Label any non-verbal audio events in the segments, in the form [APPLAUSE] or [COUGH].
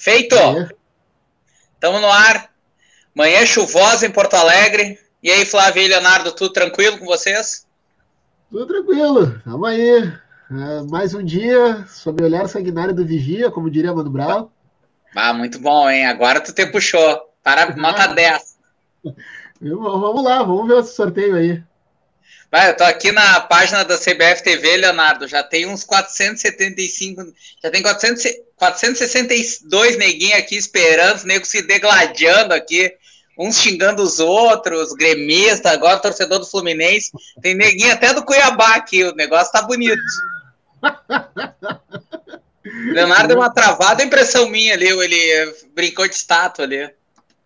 Feito! Estamos no ar. Manhã chuvosa em Porto Alegre. E aí, Flávio e Leonardo, tudo tranquilo com vocês? Tudo tranquilo. Vamos aí. É, mais um dia sob o olhar sanguinário do Vigia, como diria Mano Brau. Ah, muito bom, hein? Agora tu te puxou. Para [LAUGHS] nota 10. Vamos lá, vamos ver esse sorteio aí. Vai, eu tô aqui na página da CBF TV, Leonardo. Já tem uns 475. Já tem 400, 462 neguinhos aqui esperando, os negros se degladiando aqui. Uns xingando os outros, gremista, agora torcedor do Fluminense. Tem neguinho até do Cuiabá aqui, o negócio tá bonito. [LAUGHS] Leonardo deu uma travada, impressão minha ali, ele brincou de estátua ali.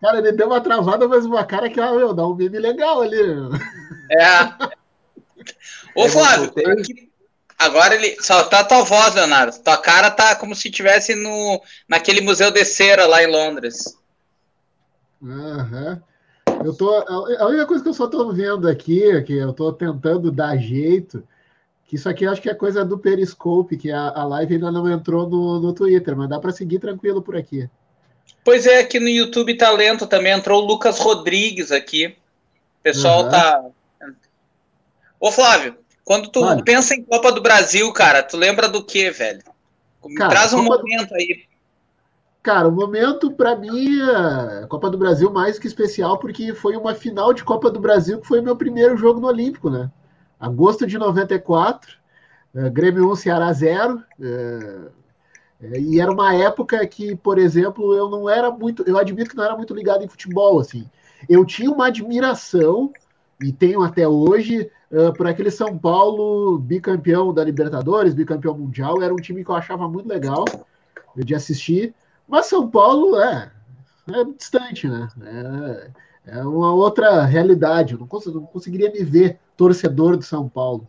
Cara, ele deu uma travada, mas uma cara que, ah, meu, dá um meme legal ali. É. [LAUGHS] Ô, Flávio, agora ele. Só tá a tua voz, Leonardo. Tua cara tá como se estivesse no, naquele museu de cera lá em Londres. Aham. Eu tô. A única coisa que eu só tô vendo aqui, que eu tô tentando dar jeito, que isso aqui acho que é coisa do Periscope, que a, a live ainda não entrou no, no Twitter, mas dá para seguir tranquilo por aqui. Pois é, aqui no YouTube Talento também entrou o Lucas Rodrigues aqui. O pessoal uhum. tá Ô, Flávio, quando tu vale. pensa em Copa do Brasil, cara, tu lembra do que, velho? Cara, Traz um Copa momento do... aí. Cara, o momento para mim é Copa do Brasil mais que especial porque foi uma final de Copa do Brasil que foi o meu primeiro jogo no Olímpico, né? Agosto de 94, é, Grêmio 1, Ceará 0. É, é, e era uma época que, por exemplo, eu não era muito, eu admito que não era muito ligado em futebol, assim. Eu tinha uma admiração e tenho até hoje uh, por aquele São Paulo bicampeão da Libertadores, bicampeão mundial. Era um time que eu achava muito legal de assistir. Mas São Paulo é, é distante, né? É, é uma outra realidade. Eu não, cons não conseguiria me ver torcedor do São Paulo.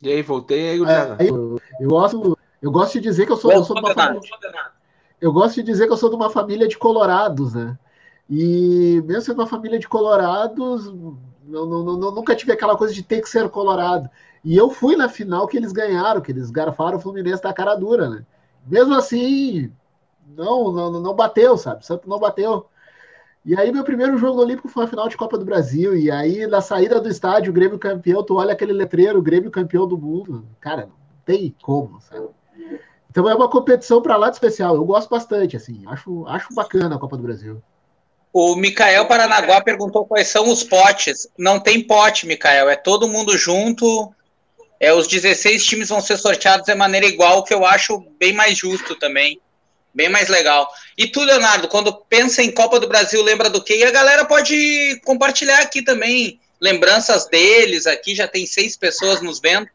E aí, voltei aí, é, eu, eu, gosto, eu gosto de dizer que eu sou, eu sou de uma família. Eu gosto de dizer que eu sou de uma família de colorados, né? E mesmo sendo uma família de colorados, não, não, nunca tive aquela coisa de ter que ser colorado. E eu fui na final que eles ganharam, que eles garfaram o Fluminense da cara dura, né? Mesmo assim, não, não, não bateu, sabe? O Santos não bateu. E aí, meu primeiro jogo olímpico foi a final de Copa do Brasil. E aí, na saída do estádio, o Grêmio campeão, tu olha aquele letreiro, Grêmio campeão do mundo. Cara, não tem como, sabe? Então é uma competição para lá de especial. Eu gosto bastante, assim. Acho, acho bacana a Copa do Brasil. O Micael Paranaguá perguntou quais são os potes. Não tem pote, Micael. É todo mundo junto. É, os 16 times vão ser sorteados de maneira igual, que eu acho bem mais justo também. Bem mais legal. E tu, Leonardo, quando pensa em Copa do Brasil, lembra do quê? E a galera pode compartilhar aqui também lembranças deles. Aqui já tem seis pessoas nos vendo.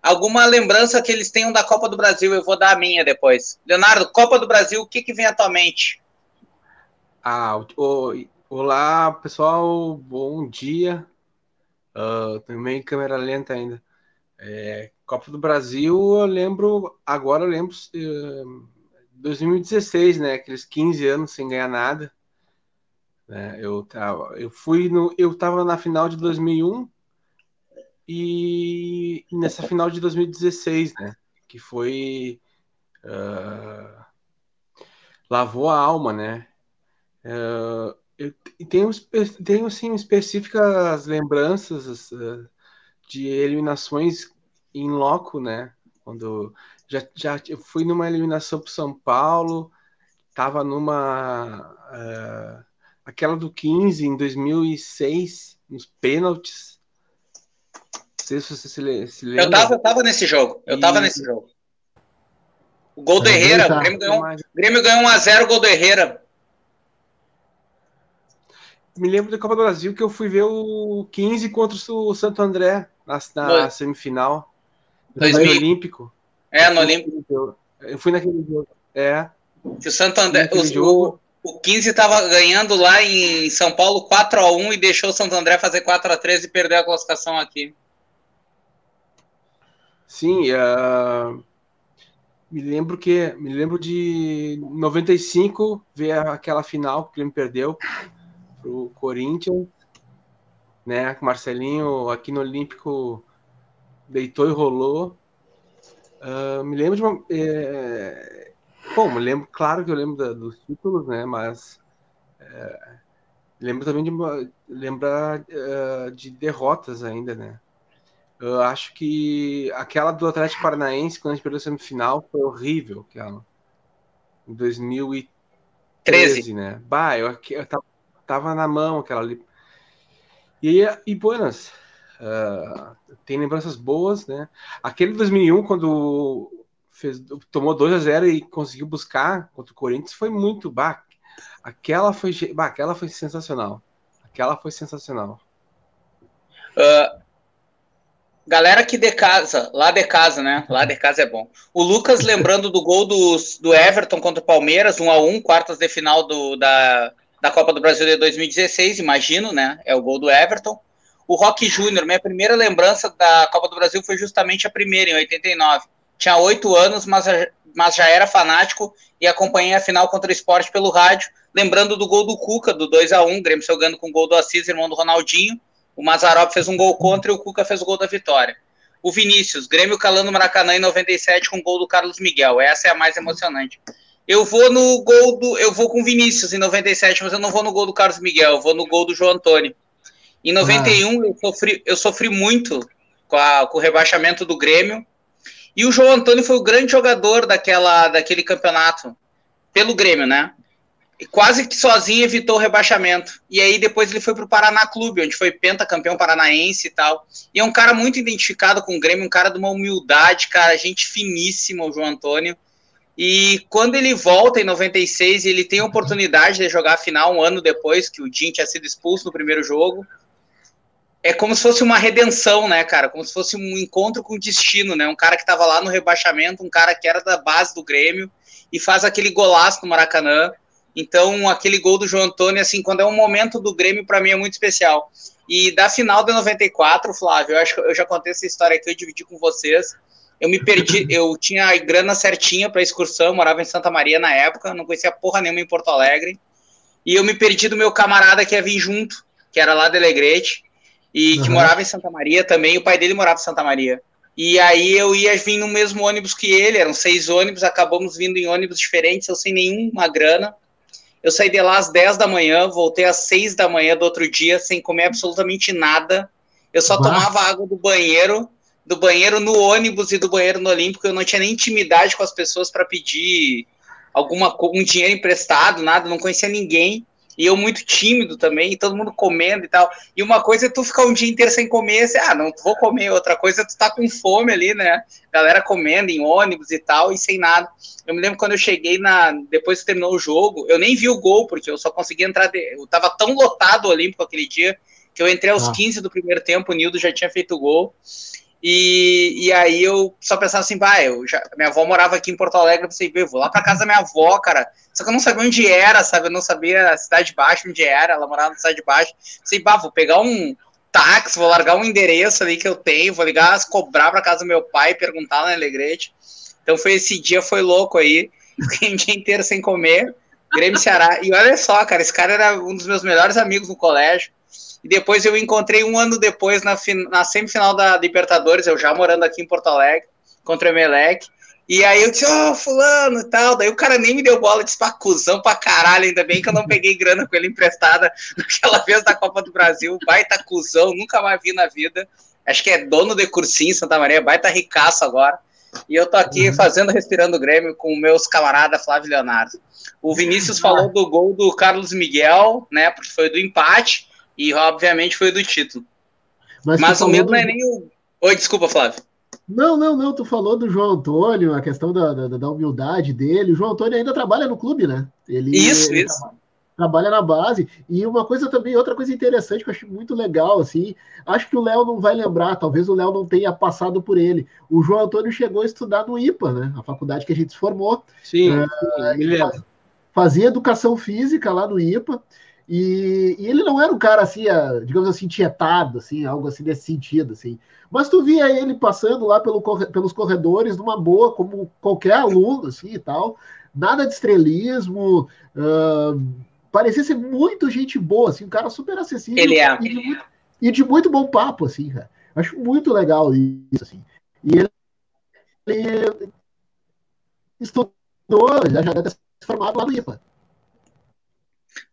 Alguma lembrança que eles tenham da Copa do Brasil, eu vou dar a minha depois. Leonardo, Copa do Brasil, o que, que vem atualmente? Ah, o, olá, pessoal, bom dia. Uh, também câmera lenta ainda. É, Copa do Brasil, eu lembro, agora eu lembro uh, 2016, né? Aqueles 15 anos sem ganhar nada. Né, eu, tava, eu fui no. Eu tava na final de 2001 e nessa final de 2016, né? Que foi. Uh, lavou a alma, né? Uh, eu tenho, tenho assim, específicas lembranças uh, de eliminações em loco, né? Quando já, já eu fui numa eliminação para São Paulo, estava numa. Uh, aquela do 15 em 2006, nos pênaltis. Não sei se você se, se lembra. Eu tava, eu tava nesse jogo. Eu e... tava nesse jogo. O gol do Herrera. O Grêmio ganhou, Grêmio ganhou 1x0 o gol do Herrera me lembro da Copa do Brasil que eu fui ver o 15 contra o Santo André na, na semifinal. No 2000. Olímpico. É, no Olímpico. Eu fui naquele jogo. É. Que o Santo André. O, o 15 estava ganhando lá em São Paulo 4x1 e deixou o Santo André fazer 4x3 e perder a classificação aqui. Sim, uh, me lembro que me lembro de 95 ver aquela final que o Grêmio perdeu pro Corinthians, né? Marcelinho aqui no Olímpico deitou e rolou. Uh, me lembro de uma. É, Bom, lembro, claro que eu lembro da, dos títulos, né? Mas é, lembro também de lembrar uh, de derrotas ainda, né? Eu acho que aquela do Atlético Paranaense, quando a gente perdeu a semifinal, foi horrível, aquela. Em 2013, 13. né? Bah, eu, eu tava, tava na mão aquela ali. E, e Buenas, uh, tem lembranças boas, né? Aquele 2001, quando fez, tomou 2 a 0 e conseguiu buscar contra o Corinthians, foi muito. Bah, aquela foi, bah, aquela foi sensacional. Aquela foi sensacional. Uh, galera aqui de casa, lá de casa, né? Lá de casa é bom. O Lucas lembrando do gol do, do Everton contra o Palmeiras, 1 a 1 quartas de final do, da, da Copa do Brasil de 2016, imagino, né? É o gol do Everton. O Rock Júnior, minha primeira lembrança da Copa do Brasil foi justamente a primeira, em 89. Tinha oito anos, mas, mas já era fanático e acompanhei a final contra o esporte pelo rádio, lembrando do gol do Cuca, do 2 a 1 Grêmio jogando com o gol do Assis, irmão do Ronaldinho. O Mazarop fez um gol contra e o Cuca fez o gol da vitória. O Vinícius, Grêmio calando Maracanã em 97 com o gol do Carlos Miguel. Essa é a mais emocionante. Eu vou no gol do. Eu vou com o Vinícius em 97, mas eu não vou no gol do Carlos Miguel, eu vou no gol do João Antônio. Em 91, ah. eu, sofri, eu sofri muito com, a, com o rebaixamento do Grêmio. E o João Antônio foi o grande jogador daquela, daquele campeonato, pelo Grêmio, né? E quase que sozinho evitou o rebaixamento. E aí depois ele foi para o Paraná Clube, onde foi pentacampeão paranaense e tal. E é um cara muito identificado com o Grêmio, um cara de uma humildade, cara, gente finíssima, o João Antônio. E quando ele volta em 96, ele tem a oportunidade de jogar a final um ano depois que o Jim tinha sido expulso no primeiro jogo é como se fosse uma redenção, né, cara? Como se fosse um encontro com o destino, né? Um cara que estava lá no rebaixamento, um cara que era da base do Grêmio e faz aquele golaço no Maracanã. Então, aquele gol do João Antônio, assim, quando é um momento do Grêmio, para mim é muito especial. E da final de 94, Flávio, eu acho que eu já contei essa história aqui, eu dividi com vocês. Eu me perdi, [LAUGHS] eu tinha a grana certinha para excursão, morava em Santa Maria na época, não conhecia porra nenhuma em Porto Alegre. E eu me perdi do meu camarada que ia vir junto, que era lá de Alegrete e que uhum. morava em Santa Maria também, o pai dele morava em Santa Maria. E aí eu ia vir no mesmo ônibus que ele, eram seis ônibus, acabamos vindo em ônibus diferentes, eu sem nenhuma grana. Eu saí de lá às 10 da manhã, voltei às 6 da manhã do outro dia, sem comer absolutamente nada. Eu só Nossa. tomava água do banheiro, do banheiro no ônibus e do banheiro no Olímpico. Eu não tinha nem intimidade com as pessoas para pedir alguma um dinheiro emprestado, nada, não conhecia ninguém e eu muito tímido também, e todo mundo comendo e tal. E uma coisa é tu ficar um dia inteiro sem comer, assim, ah, não vou comer. Outra coisa é tu tá com fome ali, né? Galera comendo em ônibus e tal, e sem nada. Eu me lembro quando eu cheguei na. Depois que terminou o jogo, eu nem vi o gol, porque eu só consegui entrar. De, eu tava tão lotado o Olímpico aquele dia que eu entrei aos ah. 15 do primeiro tempo, o Nildo já tinha feito o gol. E, e aí eu só pensava assim, vai, eu já, minha avó morava aqui em Porto Alegre, pensei, eu vou lá pra casa da minha avó, cara. Só que eu não sabia onde era, sabe? Eu não sabia a cidade baixa onde era, ela morava na cidade baixa. Pensei, bah, vou pegar um táxi, vou largar um endereço ali que eu tenho, vou ligar, cobrar pra casa do meu pai, perguntar na Alegrete. Então foi esse dia, foi louco aí. [LAUGHS] Fiquei o dia inteiro sem comer. Grêmio Ceará. E olha só, cara, esse cara era um dos meus melhores amigos no colégio. E depois eu encontrei um ano depois na, na semifinal da Libertadores, eu já morando aqui em Porto Alegre, contra o Emelec. E aí eu disse, ó, oh, fulano e tal. Daí o cara nem me deu bola, disse, pá, cuzão pra caralho. Ainda bem que eu não peguei grana com ele emprestada [LAUGHS] naquela vez da Copa do Brasil. Baita cuzão, nunca mais vi na vida. Acho que é dono de cursinho em Santa Maria, baita ricaço agora. E eu tô aqui uhum. fazendo Respirando Grêmio com meus camaradas Flávio Leonardo. O Vinícius falou do gol do Carlos Miguel, né, porque foi do empate. E, obviamente, foi do título. Mas, Mas o meu do... não é nem o. Oi, desculpa, Flávio. Não, não, não. Tu falou do João Antônio, a questão da, da, da humildade dele. O João Antônio ainda trabalha no clube, né? Ele, isso, ele isso. Trabalha, trabalha, na base. E uma coisa também, outra coisa interessante que eu acho muito legal, assim, acho que o Léo não vai lembrar, talvez o Léo não tenha passado por ele. O João Antônio chegou a estudar no IPA, né? A faculdade que a gente se formou. Sim, é, lembro. Fazia educação física lá no IPA. E, e, ele não era um cara assim, digamos assim, tietado, assim, algo assim nesse sentido, assim. Mas tu via ele passando lá pelo, pelos corredores numa boa, como qualquer aluno, assim e tal. Nada de estrelismo. Uh, parecia ser muito gente boa, assim, um cara super acessível. Ele é. E de muito, e de muito bom papo, assim, cara. Acho muito legal isso, assim. E ele, ele estudou já, já deve ter se formado lá no IPA.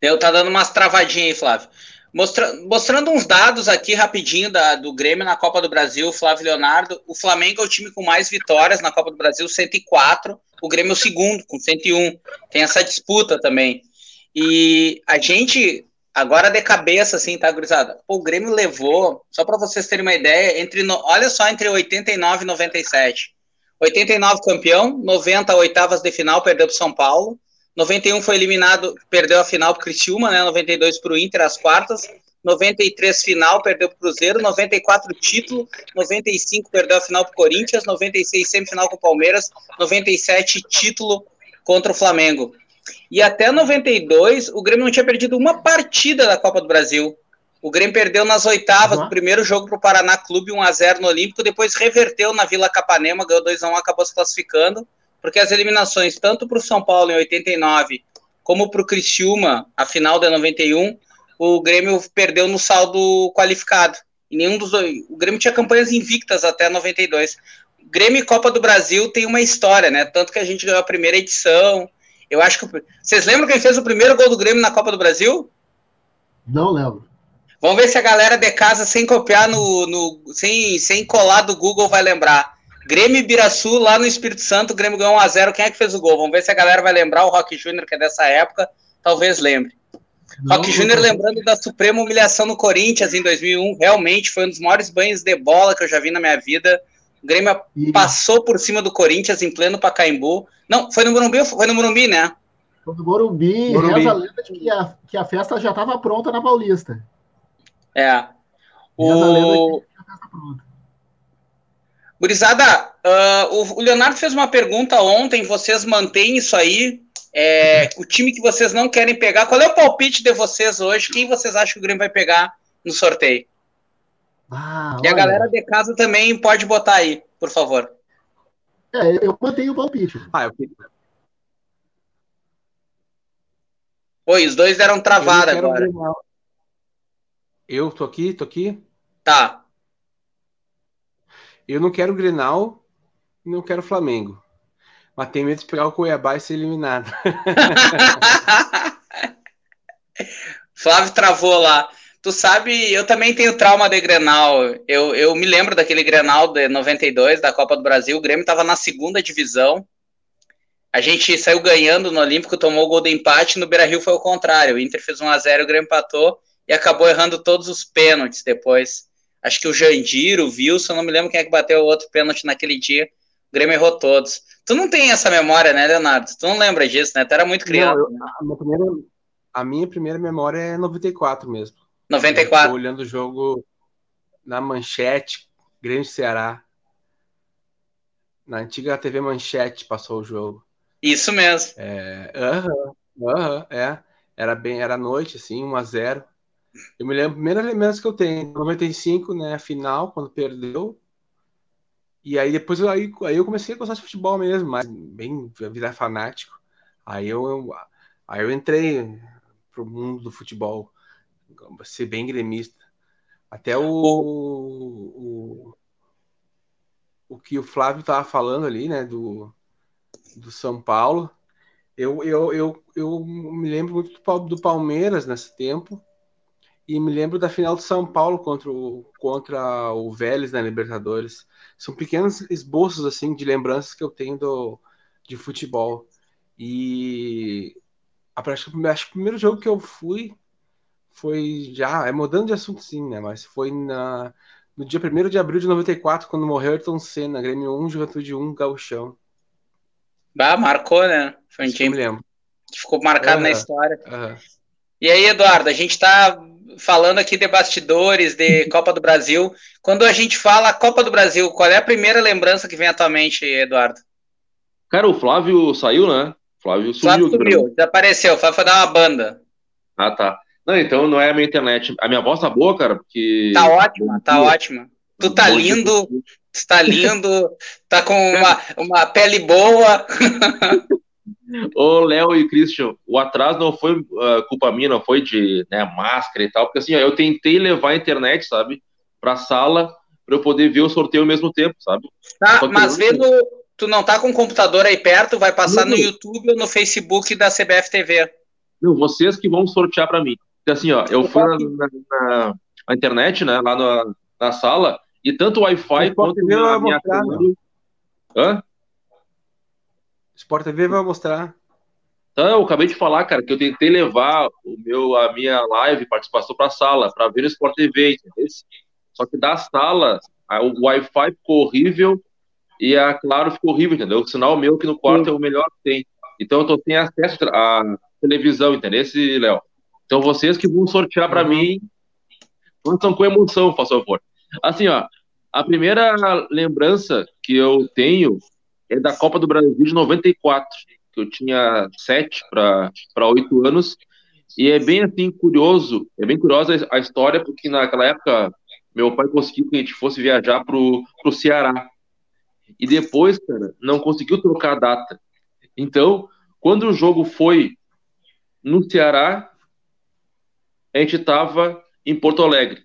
Eu tá dando umas travadinhas aí, Flávio. Mostra, mostrando uns dados aqui rapidinho da, do Grêmio na Copa do Brasil, Flávio Leonardo. O Flamengo é o time com mais vitórias na Copa do Brasil, 104. O Grêmio é o segundo, com 101. Tem essa disputa também. E a gente, agora de cabeça, assim, tá, gurizada? O Grêmio levou, só para vocês terem uma ideia, entre olha só, entre 89 e 97. 89 campeão, 90 oitavas de final, perdeu para São Paulo. 91 foi eliminado, perdeu a final para o Criciúma, né? 92 para o Inter, as quartas. 93 final, perdeu para o Cruzeiro. 94 título. 95 perdeu a final para o Corinthians. 96 semifinal com o Palmeiras. 97 título contra o Flamengo. E até 92 o Grêmio não tinha perdido uma partida da Copa do Brasil. O Grêmio perdeu nas oitavas, uhum. no primeiro jogo para o Paraná Clube, 1x0 no Olímpico, depois reverteu na Vila Capanema, ganhou 2x1, acabou se classificando porque as eliminações, tanto para o São Paulo em 89, como para o Criciúma, a final de 91, o Grêmio perdeu no saldo qualificado. E nenhum dos dois. O Grêmio tinha campanhas invictas até 92. O Grêmio e Copa do Brasil tem uma história, né? Tanto que a gente ganhou a primeira edição. Eu acho que. Vocês lembram quem fez o primeiro gol do Grêmio na Copa do Brasil? Não lembro. Vamos ver se a galera de casa, sem copiar no. no sem, sem colar do Google, vai lembrar. Grêmio e Biraçu, lá no Espírito Santo, o Grêmio ganhou 1x0. Quem é que fez o gol? Vamos ver se a galera vai lembrar. O Rock Júnior, que é dessa época, talvez lembre. Não, Rock Júnior lembrando da suprema humilhação no Corinthians em 2001. Realmente foi um dos maiores banhos de bola que eu já vi na minha vida. O Grêmio e... passou por cima do Corinthians em pleno Pacaembu. Não, foi no Morumbi, foi no Morumbi, né? Foi no Morumbi, Morumbi. reza a lenda de que a, que a festa já estava pronta na Paulista. É. O... Gurizada, uh, o Leonardo fez uma pergunta ontem, vocês mantêm isso aí? É, o time que vocês não querem pegar, qual é o palpite de vocês hoje? Quem vocês acham que o Grêmio vai pegar no sorteio? Ah, e a galera de casa também pode botar aí, por favor. É, eu mantenho o palpite. Ah, eu... Oi, os dois deram travada agora. Eu tô aqui, tô aqui. Tá. Eu não quero Grenal e não quero Flamengo. Mas tenho medo de pegar o Cuiabá e ser eliminado. [LAUGHS] Flávio travou lá. Tu sabe, eu também tenho trauma de Grenal. Eu, eu me lembro daquele Grenal de 92, da Copa do Brasil. O Grêmio estava na segunda divisão. A gente saiu ganhando no Olímpico, tomou o gol de empate. No Beira Rio foi o contrário. O Inter fez 1x0, o Grêmio empatou e acabou errando todos os pênaltis depois. Acho que o Jandir, o Wilson, não me lembro quem é que bateu o outro pênalti naquele dia. O Grêmio errou todos. Tu não tem essa memória, né, Leonardo? Tu não lembra disso, né? Tu era muito criança. Não, eu, né? a, minha primeira, a, minha primeira, memória é 94 mesmo. 94. Eu olhando o jogo na manchete, Grande Ceará. Na antiga TV Manchete passou o jogo. Isso mesmo. É, uh -huh, uh -huh, é. Era bem, era noite, assim, 1 a 0 eu me lembro, primeira lembrança que eu tenho, 95, né, final, quando perdeu. E aí depois eu, aí, aí eu comecei a gostar de futebol mesmo, mas bem virar fanático. Aí eu, eu, aí eu entrei pro mundo do futebol, ser bem gremista. Até o, o, o que o Flávio tava falando ali, né, do, do São Paulo. Eu, eu, eu, eu me lembro muito do, do Palmeiras nesse tempo e me lembro da final do São Paulo contra o, contra o Vélez na Libertadores. São pequenos esboços assim de lembranças que eu tenho do, de futebol. E acho que, acho que o primeiro jogo que eu fui foi já, é mudando de assunto sim, né? Mas foi na, no dia 1 de abril de 94, quando morreu Ayrton Senna, Grêmio 1, Juventude 1, Gauchão. Bah, marcou, né? Foi um time que ficou marcado uhum. na história. Uhum. E aí, Eduardo, a gente tá falando aqui de bastidores, de [LAUGHS] Copa do Brasil. Quando a gente fala Copa do Brasil, qual é a primeira lembrança que vem à tua mente, Eduardo? Cara, o Flávio saiu, né? Flávio sumiu. Flávio sumiu, desapareceu. Flávio foi dar uma banda. Ah, tá. Não, então não é a minha internet. A minha voz tá boa, cara, porque. Tá ótima, tá ótima. Tu tá lindo, tu tá lindo, tá com [LAUGHS] uma, uma pele boa. [LAUGHS] Ô, Léo e Christian, o atraso não foi uh, culpa minha, não foi de né, máscara e tal, porque assim, ó, eu tentei levar a internet, sabe, pra sala, pra eu poder ver o sorteio ao mesmo tempo, sabe? Tá, mas vê no, Tu não tá com o computador aí perto, vai passar não. no YouTube ou no Facebook da CBF TV. Não, vocês que vão sortear para mim. Porque assim, ó, eu fui na, na, na internet, né, lá na, na sala, e tanto o Wi-Fi quanto TV a minha mostrar, câmera... Hã? Sport TV vai mostrar. Então, eu acabei de falar, cara, que eu tentei levar o meu, a minha live, participação para a sala, para ver o Sport TV, entendeu? Só que da sala, o Wi-Fi ficou horrível e a Claro ficou horrível, entendeu? O sinal meu aqui no quarto Sim. é o melhor que tem. Então eu tô sem acesso à televisão, entendeu, Léo? Então vocês que vão sortear para uhum. mim, estão com emoção, por favor. Assim, ó, a primeira lembrança que eu tenho é da Copa do Brasil de 94, que eu tinha sete para oito anos, e é bem assim curioso, é bem curiosa a história, porque naquela época meu pai conseguiu que a gente fosse viajar pro, pro Ceará. E depois, cara, não conseguiu trocar a data. Então, quando o jogo foi no Ceará, a gente tava em Porto Alegre.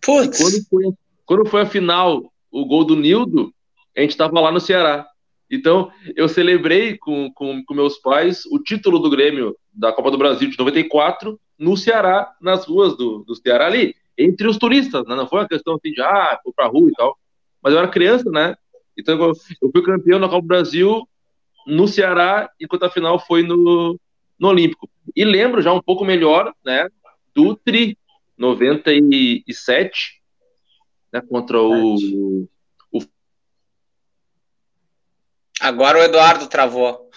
Putz. Quando foi, quando foi a final, o gol do Nildo, a gente tava lá no Ceará. Então, eu celebrei com, com, com, meus pais o título do Grêmio da Copa do Brasil de 94 no Ceará, nas ruas do, do Ceará ali, entre os turistas, né? Não foi uma questão assim de, ah, vou pra rua e tal. Mas eu era criança, né? Então, eu, fui campeão da Copa do Brasil no Ceará, enquanto a final foi no, no Olímpico. E lembro já um pouco melhor, né, do Tri, 97, né, contra o, Agora o Eduardo travou.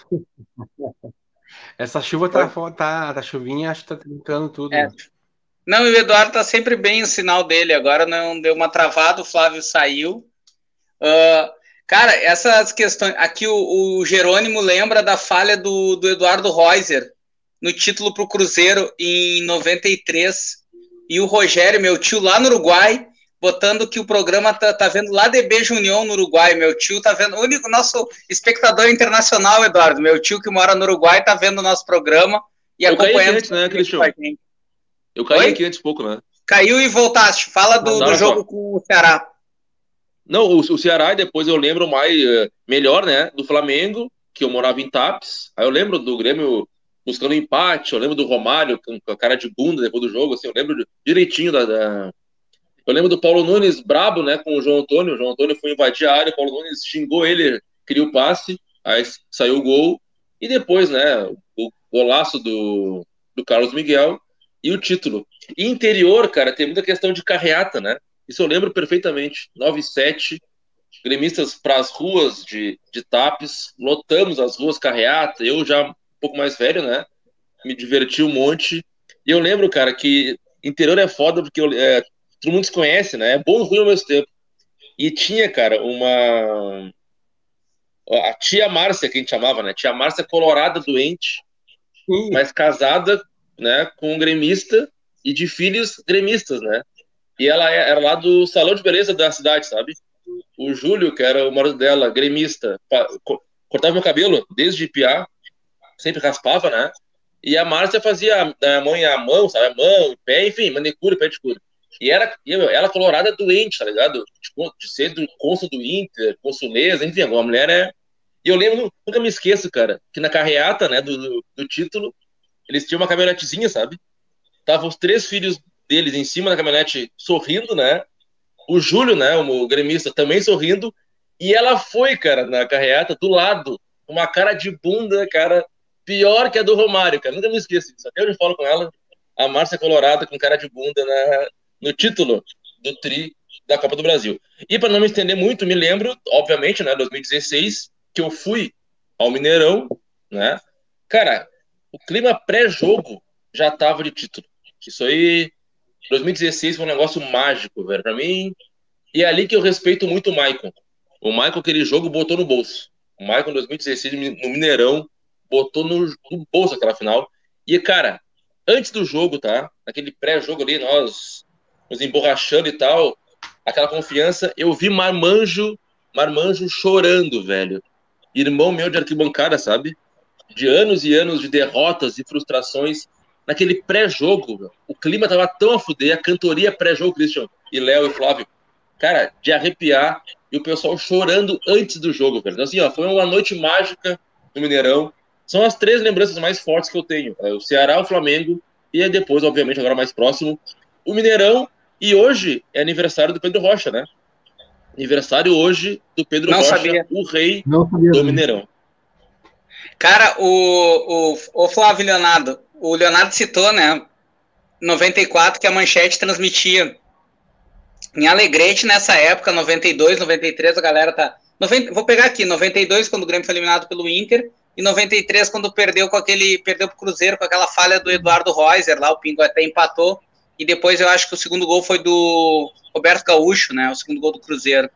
Essa chuva tá, tá, tá chuvinha, acho que tá trincando tudo. É. Não, e o Eduardo tá sempre bem o sinal dele. Agora não deu uma travada, o Flávio saiu. Uh, cara, essas questões. Aqui o, o, Jerônimo lembra da falha do, do Eduardo Reuser no título para o Cruzeiro em 93. E o Rogério, meu tio, lá no Uruguai, botando que o programa tá, tá vendo lá de Beijo União no Uruguai. Meu tio tá vendo, o único nosso espectador internacional, Eduardo. Meu tio que mora no Uruguai tá vendo o nosso programa e eu acompanhando. Antes, né, Cristian? Eu caí Oi? aqui antes pouco, né? Caiu e voltaste. Fala do, do jogo só. com o Ceará. Não, o, o Ceará, e depois eu lembro mais, uh, melhor, né, do Flamengo, que eu morava em Tapes. Aí eu lembro do Grêmio buscando empate, eu lembro do Romário com a cara de bunda depois do jogo, assim, eu lembro direitinho da, da eu lembro do Paulo Nunes brabo, né, com o João Antônio. O João Antônio foi invadir a área, o Paulo Nunes xingou ele, queria o passe, aí saiu o gol. E depois, né, o golaço do, do Carlos Miguel e o título. E interior, cara, tem muita questão de carreata, né? Isso eu lembro perfeitamente. 9 7, gremistas para as ruas de, de Tapes, lotamos as ruas carreata. Eu já um pouco mais velho, né? Me diverti um monte. E eu lembro, cara, que interior é foda porque eu, é, todo mundo se conhece, né? É bom e ruim ao mesmo tempo. E tinha, cara, uma. A tia Márcia, que a gente chamava, né? Tia Márcia colorada, doente, mas casada né, com um gremista e de filhos gremistas, né? E ela é, era lá do salão de beleza da cidade, sabe? O Júlio, que era o marido dela, gremista, cortava meu cabelo desde piá, sempre raspava, né? E a Márcia fazia a mãe a mão, sabe? A mão, pé, enfim, manicure, pedicure. E era, ela colorada doente, tá ligado? De, de ser do cônsul do Inter, consuleza, enfim, a mulher é. E eu lembro, nunca me esqueço, cara, que na carreata, né, do, do, do título, eles tinham uma caminhonetezinha, sabe? Tava os três filhos deles em cima da caminhonete sorrindo, né? O Júlio, né, o gremista, também sorrindo. E ela foi, cara, na carreata, do lado, uma cara de bunda, cara, pior que a do Romário, cara. Nunca me esqueço disso. Até hoje eu falo com ela, a Márcia Colorado com cara de bunda na, no título do Tri da Copa do Brasil. E para não me estender muito, me lembro, obviamente, né, 2016, que eu fui ao Mineirão, né? Cara, o clima pré-jogo já tava de título. Isso aí, 2016 foi um negócio mágico, velho, para mim. E é ali que eu respeito muito o Maicon. O Maicon, aquele jogo, botou no bolso. O Maicon, 2016, no Mineirão, botou no, no bolso aquela final. E, cara, antes do jogo, tá? Naquele pré-jogo ali, nós nos emborrachando e tal, aquela confiança. Eu vi Marmanjo, Marmanjo chorando, velho. Irmão meu de arquibancada, sabe? De anos e anos de derrotas e frustrações. Naquele pré-jogo, o clima tava tão a fuder, a cantoria pré-jogo, Christian, e Léo e Flávio. Cara, de arrepiar. e o pessoal chorando antes do jogo, velho. Então, assim, ó, foi uma noite mágica no Mineirão. São as três lembranças mais fortes que eu tenho. É o Ceará, o Flamengo e depois, obviamente, agora mais próximo, o Mineirão. E hoje é aniversário do Pedro Rocha, né? Aniversário hoje do Pedro Não Rocha, sabia. o rei Não sabia. do Mineirão. Cara, o, o, o Flávio Leonardo, o Leonardo citou, né? 94 que a Manchete transmitia em Alegrete nessa época, 92, 93, a galera tá. 90, vou pegar aqui, 92, quando o Grêmio foi eliminado pelo Inter, e 93, quando perdeu com aquele. Perdeu pro Cruzeiro com aquela falha do Eduardo Reuser lá, o Pingo até empatou. E depois eu acho que o segundo gol foi do Roberto Gaúcho, né? O segundo gol do Cruzeiro.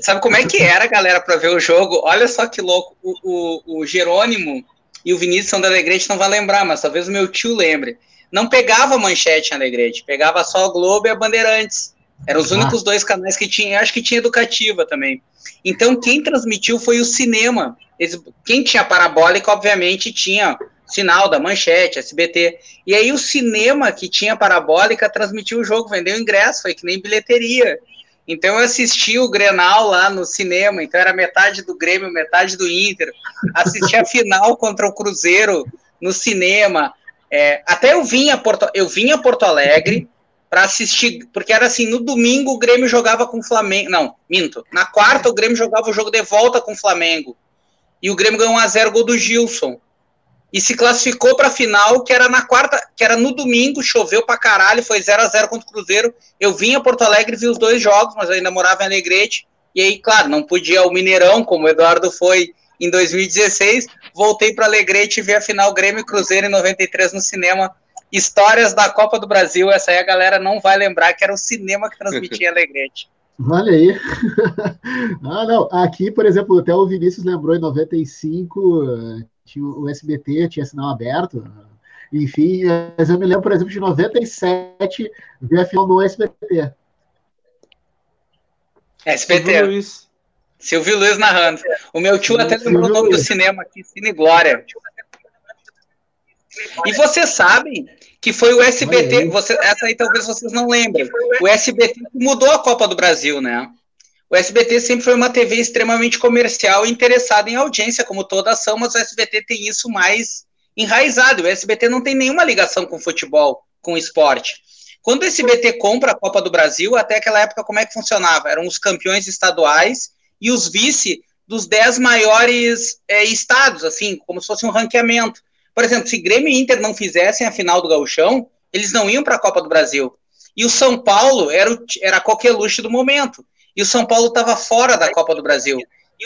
Sabe como é que [LAUGHS] era, galera, para ver o jogo? Olha só que louco. O, o, o Jerônimo e o Vinícius são da Alegrete, não vai lembrar, mas talvez o meu tio lembre. Não pegava manchete em Alegrete, pegava só o Globo e a Bandeirantes. Eram os Ah. únicos dois canais que tinha, acho que tinha educativa também. Então quem transmitiu foi o cinema. Eles- quem tinha parabólica, obviamente, tinha sinal da manchete, SBT. E aí o cinema que tinha parabólica transmitiu o jogo, vendeu ingresso, foi que nem bilheteria. Então eu assisti o Grenal lá no cinema, então era metade do Grêmio, metade do Inter. Assisti a final contra o Cruzeiro no cinema. É, até eu vim a Porto, eu vim a Porto Alegre para assistir, porque era assim, no domingo o Grêmio jogava com o Flamengo, não, minto. Na quarta o Grêmio jogava o jogo de volta com o Flamengo. E o Grêmio ganhou 1 a 0 gol do Gilson. E se classificou para a final, que era na quarta, que era no domingo, choveu pra caralho, foi 0 a 0 contra o Cruzeiro. Eu vim a Porto Alegre e vi os dois jogos, mas eu ainda morava em Alegrete. E aí, claro, não podia ao Mineirão, como o Eduardo foi em 2016. Voltei para Alegrete e vi a final Grêmio e Cruzeiro em 93 no cinema. Histórias da Copa do Brasil, essa aí a galera não vai lembrar que era o cinema que transmitia [LAUGHS] Alegrete. Olha aí. [LAUGHS] ah, não. Aqui, por exemplo, até o Vinícius lembrou em 95, eh, tinha o SBT, tinha sinal aberto. Enfim, mas eu me lembro, por exemplo, de 97, ver a final no SBT. SBT. Silvio Luiz. Silvio Luiz narrando. O meu tio até Silvio lembrou o nome do cinema aqui, Cine Glória. E vocês sabem que foi o SBT, você, essa aí talvez vocês não lembrem, o SBT que mudou a Copa do Brasil, né? O SBT sempre foi uma TV extremamente comercial e interessada em audiência, como toda ação, mas o SBT tem isso mais enraizado. O SBT não tem nenhuma ligação com futebol, com esporte. Quando o SBT compra a Copa do Brasil, até aquela época, como é que funcionava? Eram os campeões estaduais e os vice dos dez maiores é, estados, assim, como se fosse um ranqueamento. Por exemplo, se Grêmio e Inter não fizessem a final do Gauchão, eles não iam para a Copa do Brasil. E o São Paulo era, o, era do momento. E o São Paulo estava fora da Copa do Brasil.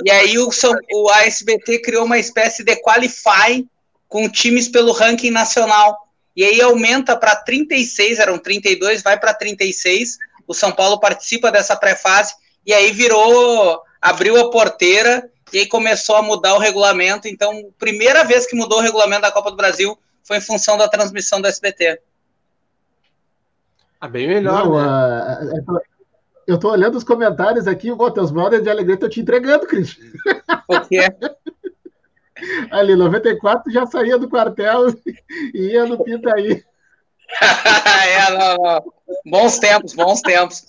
E aí o, São, o ASBT criou uma espécie de qualify com times pelo ranking nacional. E aí aumenta para 36, eram 32, vai para 36. O São Paulo participa dessa pré-fase e aí virou, abriu a porteira e aí começou a mudar o regulamento. Então, primeira vez que mudou o regulamento da Copa do Brasil foi em função da transmissão do SBT. Ah, bem melhor, Não, né? Eu tô olhando os comentários aqui, pô, teus brothers de alegria estão te entregando, Cristian. Porque [LAUGHS] Ali, 94 já saía do quartel e ia no Pintaí. [LAUGHS] é, não, não. Bons tempos, bons tempos.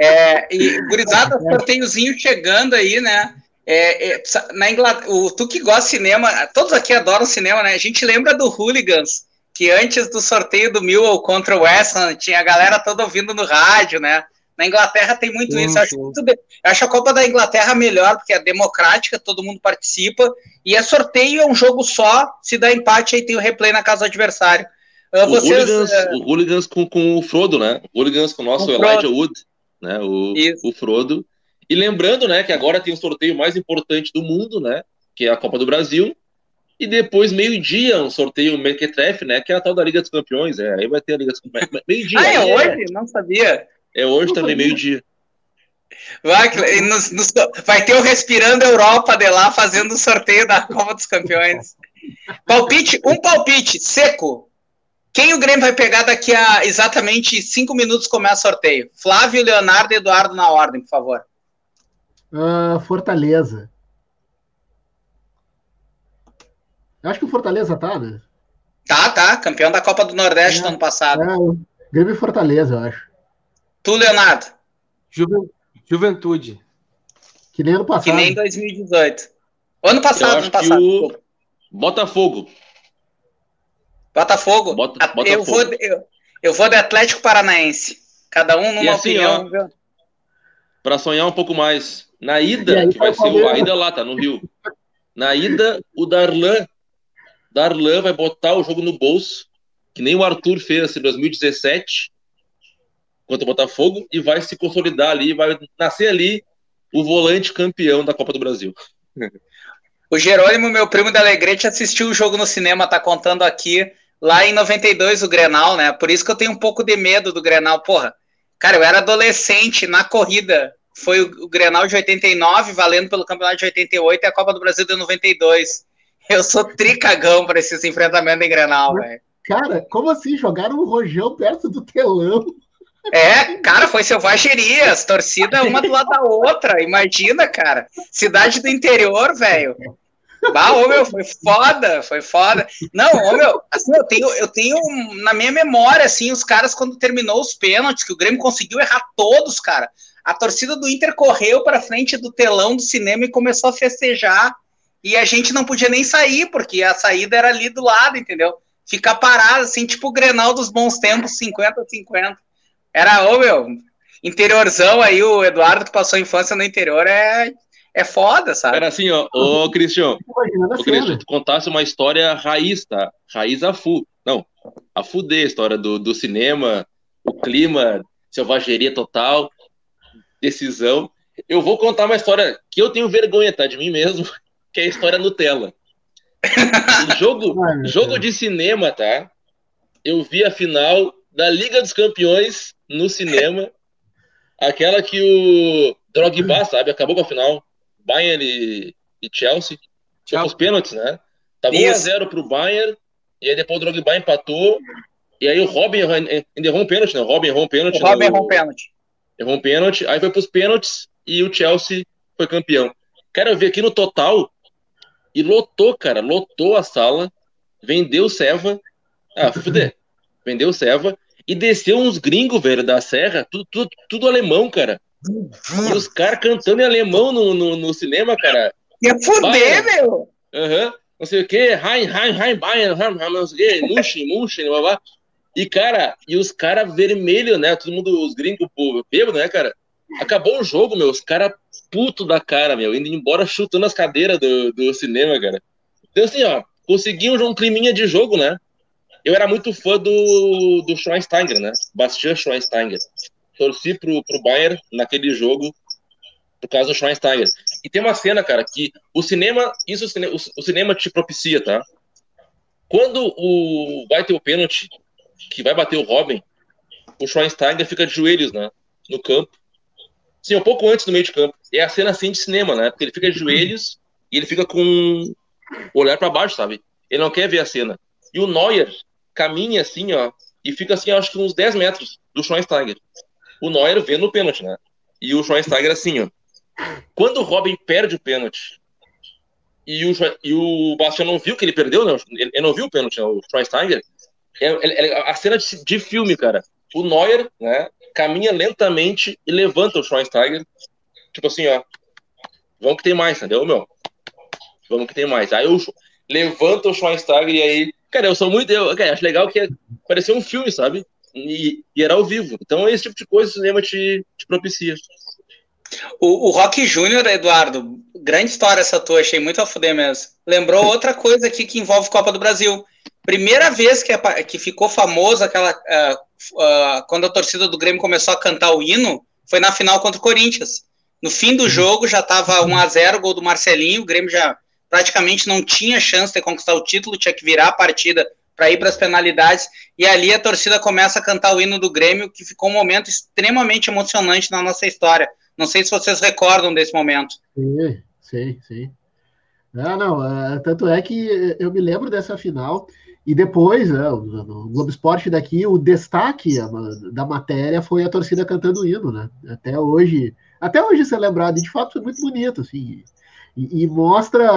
É, e gurizada, [LAUGHS] sorteiozinho chegando aí, né? É, é, na Inglaterra, o, tu que gosta de cinema, todos aqui adoram cinema, né? A gente lembra do Hooligans, que antes do sorteio do Millwall contra o West Ham, tinha a galera toda ouvindo no rádio, né? Na Inglaterra tem muito Sim, isso. Eu acho, muito bem. Eu acho a Copa da Inglaterra melhor, porque é democrática, todo mundo participa, e é sorteio, é um jogo só, se dá empate, aí tem o replay na casa do adversário. O Vocês, Hooligans, eh, o Hooligans com, com o Frodo, né? O Hooligans com o nosso Com o Elijah. Wood, né? O, Isso. o Frodo. E lembrando, né, que agora tem o sorteio mais importante do mundo, né? Que é a Copa do Brasil. E depois, meio-dia, um sorteio Mequetrefe, né? Que é a tal da Liga dos Campeões. É, aí vai ter a Liga dos Campeões. Meio-dia. Ah, é aí hoje? Não sabia. É hoje Não também, meio-dia. Vai, nos- nos- vai ter o Respirando Europa de lá fazendo o sorteio da Copa dos Campeões. Palpite, um palpite seco. Quem o Grêmio vai pegar daqui a exatamente cinco minutos começa o sorteio? Flávio, Leonardo e Eduardo na ordem, por favor. Ah, Fortaleza. Eu acho que o Fortaleza tá, né? Tá, tá. Campeão da Copa do Nordeste É. do ano passado. É, o Grêmio e Fortaleza, eu acho. Tu, Leonardo. Juven- Juventude. Que nem ano passado. Que nem 2018. Ano passado, ano passado. O... Botafogo. Botafogo. Bota, Botafogo. Eu, vou, eu, eu vou de Atlético Paranaense. Cada um numa assim, opinião. Para sonhar um pouco mais. Na ida, que vai ser o, a ida lá, tá no Rio. Na ida, o Darlan. Darlan vai botar o jogo no bolso, que nem o Arthur fez em 2017 contra o Botafogo, e vai se consolidar ali, vai nascer ali o volante campeão da Copa do Brasil. O Jerônimo, meu primo da Alegrete, assistiu o jogo no cinema, tá contando aqui, lá em 92, o Grenal, né? Por isso que eu tenho um pouco de medo do Grenal. Porra, cara, eu era adolescente na corrida. Foi o, Grenal de 89, valendo pelo campeonato de 88 e a Copa do Brasil de 92. Eu sou tricagão para esses enfrentamentos em Grenal, velho. Cara, como assim? Jogaram o rojão perto do telão? É, cara, foi selvageria, as torcidas uma do lado da outra, imagina, cara. Cidade do interior, velho. Bah, ô meu, foi foda, foi foda. Não, ô meu, assim, eu tenho, eu tenho na minha memória, assim, os caras, quando terminou os pênaltis, que o Grêmio conseguiu errar todos, cara. A torcida do Inter correu para frente do telão do cinema e começou a festejar. E a gente não podia nem sair, porque a saída era ali do lado, entendeu? Ficar parado, assim, tipo o Grenal dos bons tempos, 50-50. Era, ô meu, interiorzão aí, o Eduardo que passou a infância no interior é, é foda, sabe? Era assim, ó, ô Cristian, ô Cristian, tu contasse uma história raiz, tá? Raiz a fu. Não, a fuder a história do, do cinema, o clima, selvageria total, decisão. Eu vou contar uma história que eu tenho vergonha, tá? De mim mesmo, [LAUGHS] que é a história Nutella. jogo, [LAUGHS] jogo de cinema, tá? Eu vi a final da Liga dos Campeões no cinema. Aquela que o Drogba, sabe, acabou com a final. Bayern e, e Chelsea. Tinha os pênaltis, né? Tava 1x0 pro Bayern, e aí depois o Drogba empatou, e aí o Robin ainda errou um pênalti, né? O Robin errou um pênalti. O Robin errou um pênalti. Errou um pênalti, aí foi pros pênaltis, e o Chelsea foi campeão. Quero ver aqui no total, e lotou, cara, lotou a sala, vendeu Seva. Ah, fuder. vendeu Seva e desceu uns gringos, velho, da serra, tudo, tudo, tudo alemão, cara. E os caras cantando em alemão no, no, no cinema, cara. Ia foder, meu! Aham. Uhum. Não sei o que, Hein, Hein, Hein, Bayern, não sei o que, Munchen, Munchen, blá, blá. E, cara, e os caras vermelhos, né? Todo mundo, os gringos, pô, bêbado, né, cara? Acabou o jogo, meu, os caras puto da cara, meu, indo embora chutando as cadeiras do, do cinema, cara. Então, assim, ó, conseguiam um climinha de jogo, né? Eu era muito fã do, do Schweinsteiger, né? Bastian Schweinsteiger. Torci pro, pro Bayern naquele jogo por causa do Schweinsteiger. E tem uma cena, cara, que o cinema, isso o, o cinema te propicia, tá? Quando o vai ter o pênalti, que vai bater o Robin, o Schweinsteiger fica de joelhos, né? No campo. Sim, um pouco antes do meio de campo. É a cena assim de cinema, né? Porque ele fica de joelhos e ele fica com o olhar para baixo, sabe? Ele não quer ver a cena. E o Neuer, caminha assim, ó, e fica assim, acho que uns 10 metros do Schweinsteiger. O Neuer vendo o pênalti, né? E o Schweinsteiger assim, ó. Quando o Robin perde o pênalti e o, e o Bastian não viu que ele perdeu, né? Ele, não viu o pênalti, né? o Schweinsteiger. É, é, é, a cena de, de, filme, cara. O Neuer, né, caminha lentamente e levanta o Schweinsteiger. Tipo assim, ó. Vamos que tem mais, entendeu, meu? Vamos que tem mais. Aí eu levanta o Schweinsteiger e aí Cara, eu sou muito. Eu cara, acho legal que parecia um filme, sabe? E, e, era ao vivo. Então, esse tipo de coisa o cinema te, te propicia. O, o Rock Júnior, Eduardo, grande história essa tua, achei muito a fuder mesmo. Lembrou outra coisa aqui que envolve Copa do Brasil. Primeira vez que, que ficou famoso aquela. Uh, uh, quando a torcida do Grêmio começou a cantar o hino, foi na final contra o Corinthians. No fim do jogo já estava 1 a 0 gol do Marcelinho, o Grêmio já praticamente não tinha chance de conquistar o título, tinha que virar a partida para ir para as penalidades, e ali a torcida começa a cantar o hino do Grêmio, que ficou um momento extremamente emocionante na nossa história. Não sei se vocês recordam desse momento. Sim, sim, sim. Ah, não, é, tanto é que eu me lembro dessa final, e depois, né, no Globo Esporte daqui, o destaque da matéria foi a torcida cantando o hino, né? Até hoje, até hoje ser lembrado, e de fato foi muito bonito, assim. E, e, mostra,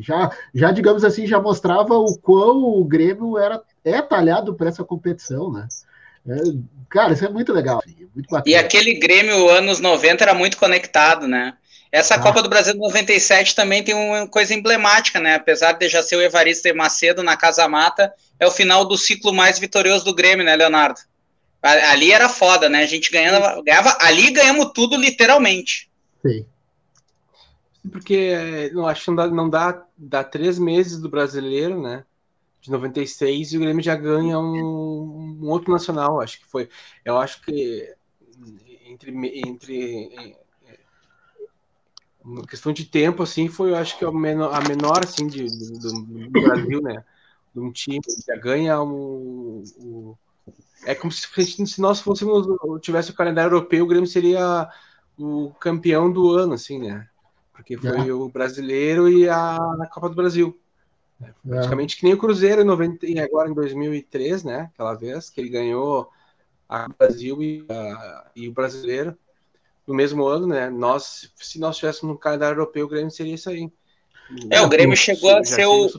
já, já digamos assim, já mostrava o quão o Grêmio era, é talhado para essa competição, né? É, cara, isso é muito legal. Assim, muito e aquele Grêmio anos 90 era muito conectado, né? Essa ah. Copa do Brasil de 97 também tem uma coisa emblemática, né? Apesar de já ser o Evaristo e Macedo na Casa Mata, é o final do ciclo mais vitorioso do Grêmio, né, Leonardo? Ali era foda, né? A gente ganhava, ganhava ali ganhamos tudo literalmente. Sim. Porque não acho que não dá, não dá, dá três meses do brasileiro, né? De 96 e o Grêmio já ganha um, um outro nacional. Acho que foi. Eu acho que entre, entre uma questão de tempo, assim, foi, eu acho que a menor, a menor assim, de, do, do Brasil, né? De um time que já ganha um, um, É como se, se nós fôssemos, tivesse o calendário europeu, o Grêmio seria o campeão do ano, assim, né? Porque foi é. o brasileiro e a, a Copa do Brasil. É, praticamente que nem o Cruzeiro em 90, e agora em 2003, né? Aquela vez que ele ganhou a Brasil e, a, e o brasileiro no mesmo ano, né? Nós, se nós tivéssemos no calendário europeu, o Grêmio seria isso aí. É, o Grêmio chegou a ser o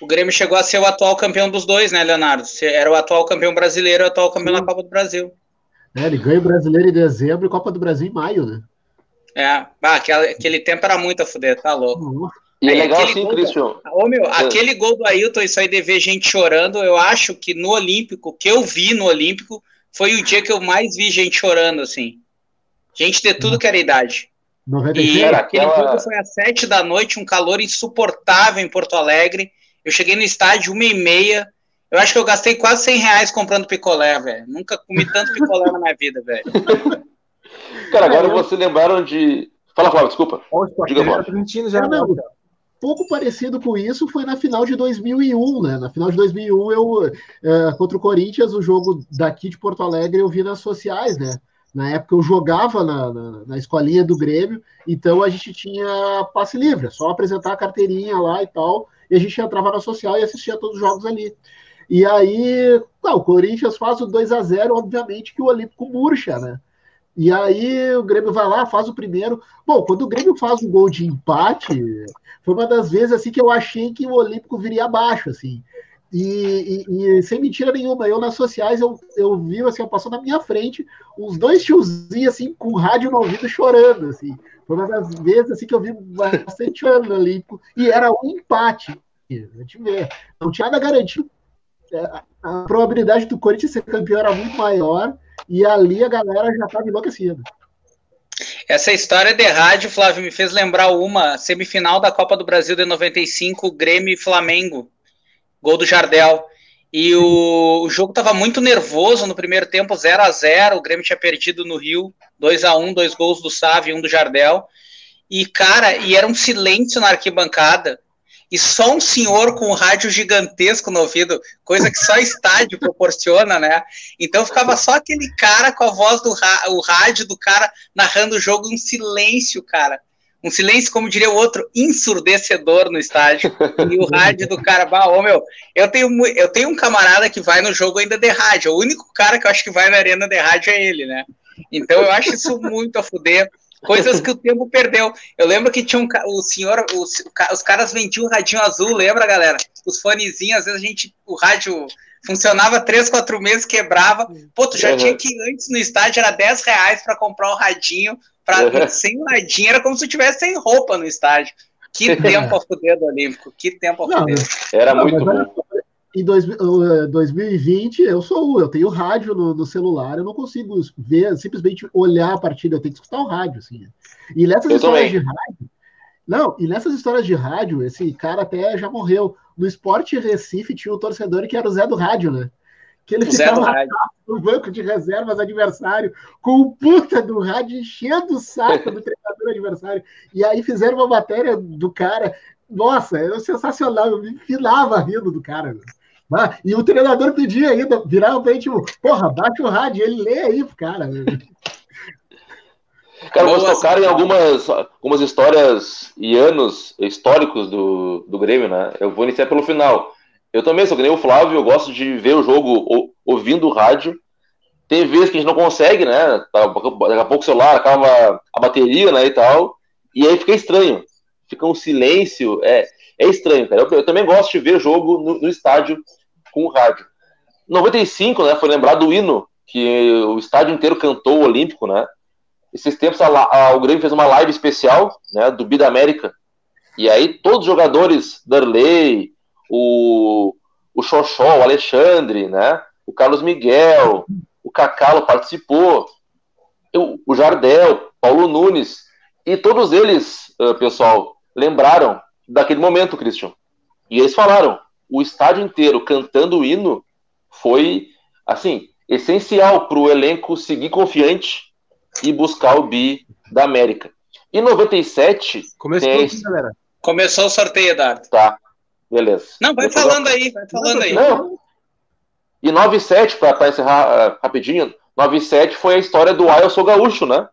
O Grêmio chegou a ser o atual campeão dos dois, né, Leonardo? Era o atual campeão brasileiro e o atual campeão Sim. da Copa do Brasil. É, ele ganha o brasileiro em dezembro e Copa do Brasil em maio, né? É, ah, aquele, aquele tempo era muito a fuder, tá louco. Uhum. E é legal assim, Cristian. Ô, meu, é. aquele gol do Ailton, isso aí de ver gente chorando, eu acho que no Olímpico, que eu vi no Olímpico, foi o dia que eu mais vi gente chorando, assim. Gente de tudo que era idade. 96, e aquele aquela... jogo foi às sete da noite, um calor insuportável em Porto Alegre. Eu cheguei no estádio uma e meia. Eu acho que eu gastei quase 100 reais comprando picolé, velho. Nunca comi tanto picolé na minha vida, velho. [LAUGHS] Cara, agora vocês lembraram de. Fala, Flávio, desculpa. Diga, Flávio. já não, pouco parecido com isso foi na final de 2001, né? Na final de 2001, eu, é, contra o Corinthians, o jogo daqui de Porto Alegre, eu vi nas sociais, né? Na época eu jogava na, na, na, escolinha do Grêmio, então a gente tinha passe livre, é só apresentar a carteirinha lá e tal, e a gente entrava na social e assistia todos os jogos ali. E aí, não, o Corinthians faz o 2 a 0 obviamente que o Olímpico murcha, né? E aí o Grêmio vai lá, faz o primeiro. Bom, quando o Grêmio faz o gol de empate, foi uma das vezes assim que eu achei que o Olímpico viria abaixo, assim. E, e, e, sem mentira nenhuma, eu nas sociais eu, eu vi assim, passou na minha frente uns dois tiozinhos assim com rádio no ouvido chorando assim. Foi uma das vezes assim que eu vi bastante chorando no Olímpico e era um empate. Vê, não tinha nada garantido. É, a probabilidade do Corinthians ser campeão era muito maior e ali a galera já estava enlouquecida. Essa história de rádio, Flávio, me fez lembrar uma semifinal da Copa do Brasil de 95, Grêmio e Flamengo gol do Jardel. E o, o jogo estava muito nervoso no primeiro tempo, 0 a 0 O Grêmio tinha perdido no Rio, 2 a 1 dois gols do Sávio e um do Jardel. E, cara, e era um silêncio na arquibancada. E só um senhor com um rádio gigantesco no ouvido, coisa que só [LAUGHS] estádio proporciona, né? Então ficava só aquele cara com a voz do o rádio do cara narrando o jogo, um silêncio, cara um silêncio, como diria o outro, ensurdecedor no estádio. E o rádio do cara, bah, ô meu, eu tenho, eu tenho um camarada que vai no jogo ainda de rádio. O único cara que eu acho que vai na arena de rádio é ele, né? Então eu acho isso muito a fuder. Coisas que o tempo perdeu. Eu lembro que tinha um o senhor, os, os caras vendiam o radinho azul, lembra, galera? Os fonezinhos, às vezes a gente, o rádio funcionava três, quatro meses, quebrava. Pô, tu já uhum. tinha que antes no estádio era 10 reais para comprar o radinho Pra, uhum. Sem nadinha era como se tivesse sem roupa no estádio. Que [LAUGHS] tempo a fuder do Olímpico, que tempo a fuder. Era não, muito bom. Em dois, 2020, eu sou eu tenho rádio no, no, celular, eu não consigo ver, simplesmente olhar a partida, eu tenho que escutar o rádio, assim. E nessas eu histórias também. de rádio, não, e nessas histórias de rádio, esse cara até já morreu. No Esporte Recife tinha um torcedor que era o Zé do Rádio, né? que ele ficava [LAUGHS] no banco de reservas adversário, com o puta do rádio enchendo o saco do [LAUGHS] treinador adversário. E aí fizeram uma matéria do cara. Nossa, era sensacional, eu me filava rindo do cara. Ah, e o treinador pedia ainda, virava pra ele, tipo, porra, bate o rádio, ele lê aí cara. [LAUGHS] Cara, vamos tocar em algumas, algumas histórias e anos históricos do, do Grêmio, né? Eu vou iniciar pelo final. Eu também sou que nem o Flávio, eu gosto de ver o jogo ouvindo o rádio. Tem vezes que a gente não consegue, né? Tá, daqui a pouco o celular acaba a bateria, né, e tal. E aí fica estranho. Fica um silêncio. É, é estranho, cara. Eu, eu também gosto de ver jogo no, no estádio com o rádio. 95, né? Foi lembrado do hino que o estádio inteiro cantou o Olímpico, né? esses tempos a, a, o Grêmio fez uma live especial, né, do Bida América. E aí todos os jogadores, Darley, o, o Xoxó, o Alexandre, né, o Carlos Miguel, o Cacalo participou, eu, o Jardel, Paulo Nunes, e todos eles, uh, pessoal, lembraram daquele momento, Christian. E eles falaram, o estádio inteiro cantando o hino foi, assim, essencial para o elenco seguir confiante e buscar o bi da América. Em 97. Começou, tem... galera. Começou o sorteio, Eduardo. Tá, beleza. Não, vai Depois falando eu... aí, vai falando aí. Não. E 97, para encerrar uh, rapidinho, 97 foi a história do Ah, eu sou gaúcho, né?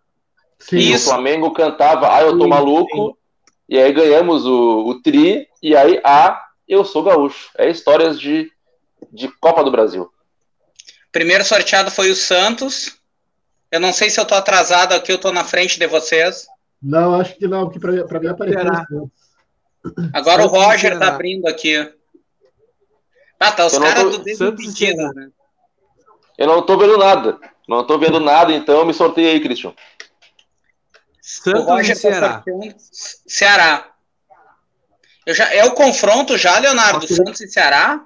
Sim. E o Flamengo cantava Ah, eu tô sim, maluco. Sim. E aí ganhamos o, o Tri. E aí, Ah, eu sou gaúcho. É histórias de, de Copa do Brasil. Primeiro sorteado foi o Santos. Eu não sei se eu tô atrasado aqui, eu tô na frente de vocês. Não, acho que não, porque para mim apareceu. Agora o Roger tá abrindo aqui. Ah, tá, os caras do Desimpedido, né? Eu não tô vendo nada. Não tô vendo nada, então me sorteio aí, Cristian. Santos o Roger e Ceará. Tá Ceará. Eu já, é o confronto já, Leonardo? Santos e Ceará?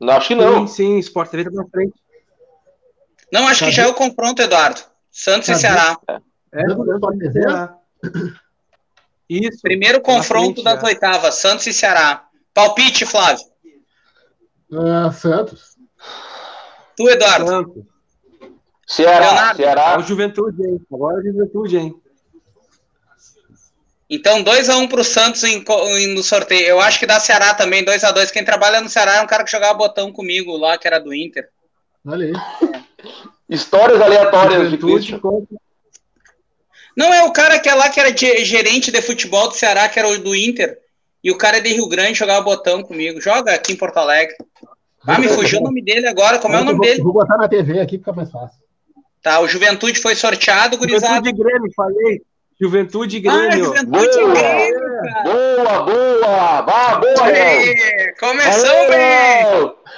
Não, acho que não. Sim, sim Sport TV tá na frente. Não, acho que já é o confronto, Eduardo. Santos e Ceará. É, é Ceará. Isso. Primeiro confronto frente, das é. oitavas, Santos e Ceará. Palpite, Flávio. Uh, Santos. Tu, Eduardo. Santos. Ceará. Leonardo. Ceará. É o Juventude, hein? Agora é o Juventude, hein? Então, 2x1 um pro Santos em, em, no sorteio. Eu acho que dá Ceará também, 2x2. Quem trabalha no Ceará é um cara que jogava botão comigo lá, que era do Inter. Olha aí. Histórias aleatórias de Christian. Não, é o cara que é lá que era gerente de futebol do Ceará, que era o do Inter. E o cara é de Rio Grande jogava botão comigo. Joga aqui em Porto Alegre. Ah, me fugiu o nome dele agora. Como é o nome vou, dele? Vou botar na TV aqui, fica mais fácil. Tá, o Juventude foi sorteado, gurizada. Juventude Grêmio, falei. Juventude Grêmio. Ah, Juventude boa, Grêmio, cara. Boa, boa. Bah, boa, Léo. Começou bem.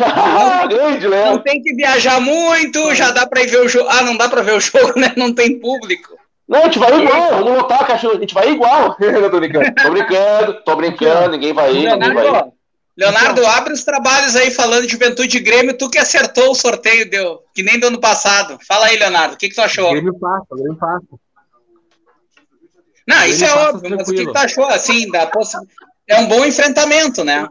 Não, [LAUGHS] Grande, Léo. Não tem que viajar muito, já dá pra ir ver o jogo. Ah, não dá pra ver o jogo, né? Não tem público. Não, a gente vai igual, vamos lotar a caixa, a gente vai igual. [LAUGHS] Eu tô brincando, tô brincando, tô brincando, ninguém vai ir, Leonardo, ninguém vai ir. Leonardo, abre os trabalhos aí falando de Juventude Grêmio, tu que acertou o sorteio, deu, que nem do ano passado. Fala aí, Leonardo, o que, que tu achou? Grêmio passa, Grêmio passa. Não, isso é óbvio, mas o que, tu achou, assim, da poss... é um bom enfrentamento, né?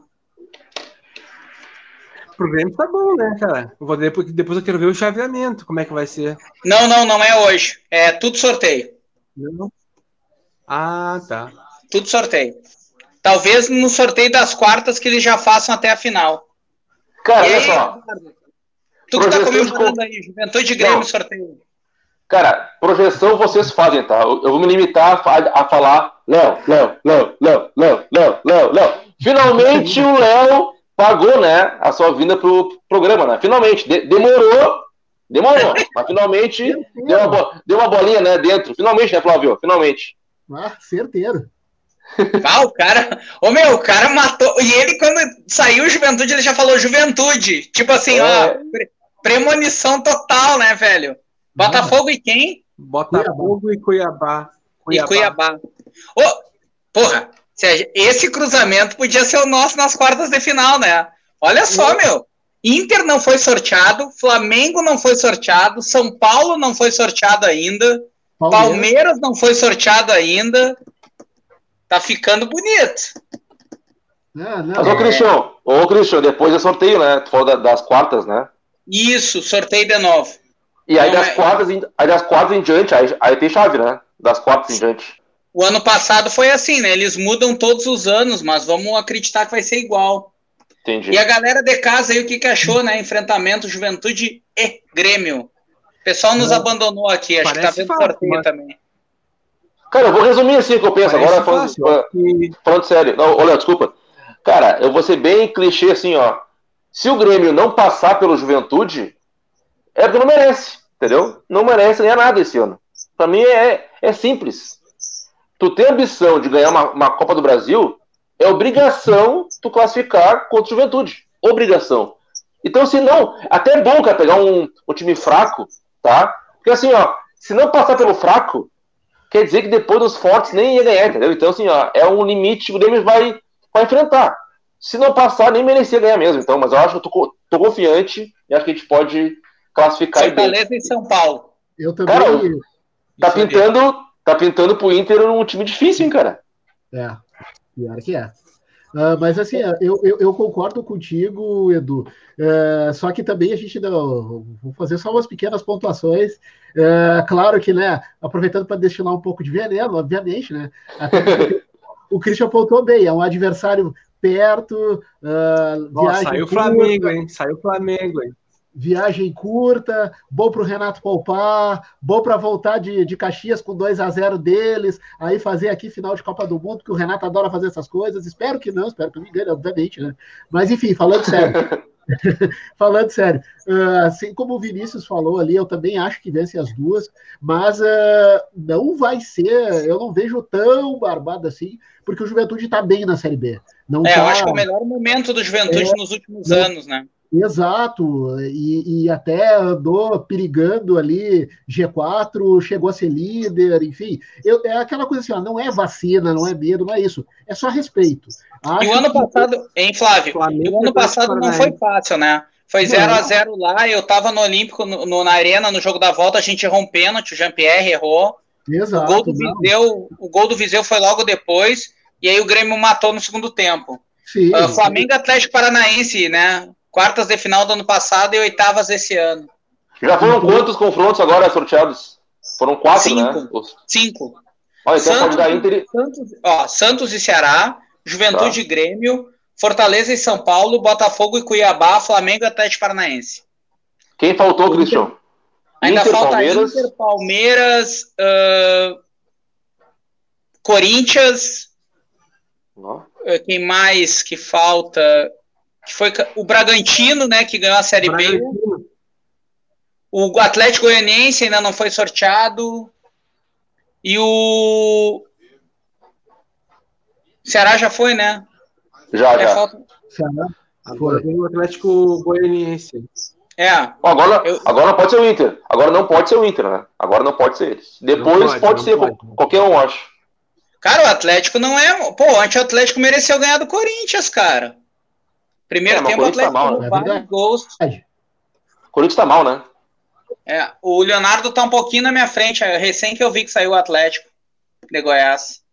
Pro Grêmio tá bom, né, cara? Eu vou, depois, depois eu quero ver o chaveamento, como é que vai ser. Não, não, não é hoje. É tudo sorteio. Não. Ah, tá. Tudo sorteio. Talvez no sorteio das quartas que eles já façam até a final. Cara, olha só. Tu que tá comemorando aí, Juventude Grêmio não. sorteio. Cara, projeção vocês fazem, tá? Eu, vou me limitar a, a falar Léo, Léo, Léo, Léo, Léo, Léo, Léo, Léo. Finalmente o Léo pagou, né, a sua vinda pro programa, né? Finalmente. De demorou, demorou, mas finalmente deu uma, deu uma bolinha, né, dentro. Finalmente, né, Flávio? Finalmente. Ah, certeiro. [LAUGHS] Ah, o cara. Ô meu, o cara matou. E ele, quando saiu Juventude, ele já falou Juventude. Tipo assim, é. ó, premonição total, né, velho? Botafogo e quem? Botafogo e Cuiabá. Cuiabá. E Cuiabá. Oh, porra, esse cruzamento podia ser o nosso nas quartas de final, né? Olha só, meu. Inter não foi sorteado, Flamengo não foi sorteado, São Paulo não foi sorteado ainda, Palmeiras, Palmeiras não foi sorteado ainda. Tá ficando bonito. Não, não, Mas, ô, Cristian, ô, Cristian, depois é sorteio, né? Tu falou das quartas, né? Isso, sorteio de novo. E aí, das, é... quartas em, aí das quartas em diante, aí, aí tem chave, né? Das quartas em diante. O ano passado foi assim, né? Eles mudam todos os anos, mas vamos acreditar que vai ser igual. Entendi. E a galera de casa aí, o que, que achou, né? Enfrentamento Juventude e Grêmio. O pessoal nos Não. abandonou aqui, acho Parece que tá vendo fácil, sorteio mas... também. Cara, eu vou resumir assim o que eu penso Parece agora, falando, falando, falando sério. Não, olha, desculpa. Cara, eu vou ser bem clichê assim, ó. Se o Grêmio não passar pelo Juventude, é porque não merece, entendeu? Não merece ganhar nada esse ano. Para mim é, é simples. Tu tem ambição de ganhar uma, uma, Copa do Brasil, é obrigação tu classificar contra o Juventude. Obrigação. Então, se não, até é bom, cara, pegar um, um time fraco, tá? Porque assim, ó, se não passar pelo fraco, quer dizer que depois dos fortes nem ia ganhar, entendeu? Então, assim, ó, é um limite que o Grêmio vai, vai enfrentar. Se não passar, nem merecia ganhar mesmo. Então, mas eu acho que eu tô, tô confiante e acho que a gente pode classificar Fortaleza em São Paulo. Eu também. Cara, tá pintando, tá pintando pro Inter um time difícil, hein, cara? É, pior que é. Uh, mas assim, eu, eu, eu, concordo contigo, Edu. Uh, só que também a gente não, vou fazer só umas pequenas pontuações. Uh, claro que, né, aproveitando para destilar um pouco de veneno, obviamente, né? [LAUGHS] o Christian apontou bem, é um adversário perto. Nossa, saiu o Flamengo, hein? Saiu o Flamengo, hein? Viagem curta, bom para o Renato poupar, bom para voltar de, de Caxias com 2 a 0 deles, aí fazer aqui final de Copa do Mundo, que o Renato adora fazer essas coisas. Espero que não, espero que me engane, obviamente, né? Mas enfim, falando sério. [LAUGHS] [LAUGHS] falando sério, uh, assim como o Vinícius falou ali, eu também acho que vence as duas, mas uh, não vai ser, eu não vejo tão barbado assim, porque o Juventude está bem na Série B. Não é, tá... eu acho que é o melhor momento do Juventude é, nos últimos anos, né? Exato, e, e, até andou perigando ali G4, chegou a ser líder, enfim. Eu, é aquela coisa assim, ó, não é vacina, não é medo, não é isso, é só respeito. Acho e o ano que... passado, hein, Flávio? o ano passado não foi fácil, né? Foi 0 a 0 lá, eu tava no Olímpico, no, no, na Arena, no jogo da volta, a gente errou um pênalti, o Jean-Pierre errou. Exato, o, gol do Viseu, o gol do Viseu foi logo depois, e aí o Grêmio matou no segundo tempo. Sim, uh, Flamengo Atlético Paranaense, né? Quartas de final do ano passado e oitavas desse ano. Já foram quantos confrontos agora sorteados? Foram quatro, Cinco. né? Cinco. Olha, então Santos, pode dar Inter... Santos, ó, Santos e Ceará, Juventude tá. e Grêmio, Fortaleza e São Paulo, Botafogo e Cuiabá, Flamengo e Atlético Paranaense. Quem faltou, Cristian? Ainda Inter, falta Palmeiras. Inter, Palmeiras, uh, Corinthians. Quem mais que falta? Que foi o Bragantino, né, que ganhou a Série B. O Atlético Goianiense ainda não foi sorteado. E o Ceará já foi, né? Já, é, já. Falta... Ceará. Agora tem o Atlético Goianiense. É. Agora, eu... agora pode ser o Inter. Agora não pode ser o Inter, né? Agora não pode ser eles. Depois pode, pode ser pode. qualquer um, acho. Cara, o Atlético não é. Pô, antes o Atlético mereceu ganhar do Corinthians, cara. Primeiro é, tempo, o Atlético tá mal, né? vários é gols. O Corinthians tá mal, né? É, o Leonardo tá um pouquinho na minha frente. É recém que eu vi que saiu o Atlético de Goiás.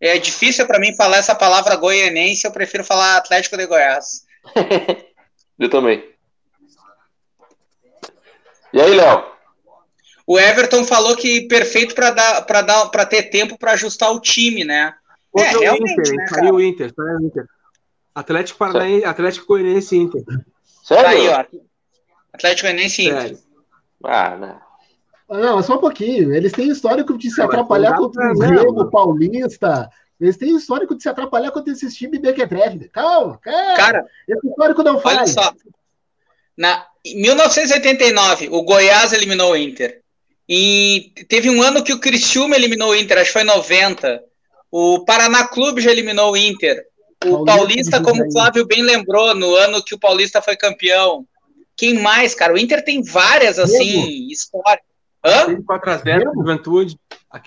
É difícil para mim falar essa palavra goianense, eu prefiro falar Atlético de Goiás. [LAUGHS] eu também. E aí, Léo? O Everton falou que perfeito para dar para dar para ter tempo para ajustar o time, né? é, realmente, Inter, né, saiu o Inter, saiu o Inter. Atlético Paranaense, Atlético Goianiense Inter. Sério? Aí, ó. Atlético Goianiense Inter. Sério. Ah, não. Não, é só um pouquinho. Eles têm histórico de se não, atrapalhar contra o Grêmio, Paulista. Eles têm histórico de se atrapalhar contra esses times Bequetref. Calma, calma. Cara, esse histórico não faz. Olha só. Na, em 1989, o Goiás eliminou o Inter. E teve um ano que o Criciúma eliminou o Inter, acho que foi 90. O Paraná Clube já eliminou o Inter. O Paulista, como o Flávio bem lembrou, no ano que o Paulista foi campeão. Quem mais, cara? O Inter tem várias, assim, histórias. Hã? 4x0 Juventude.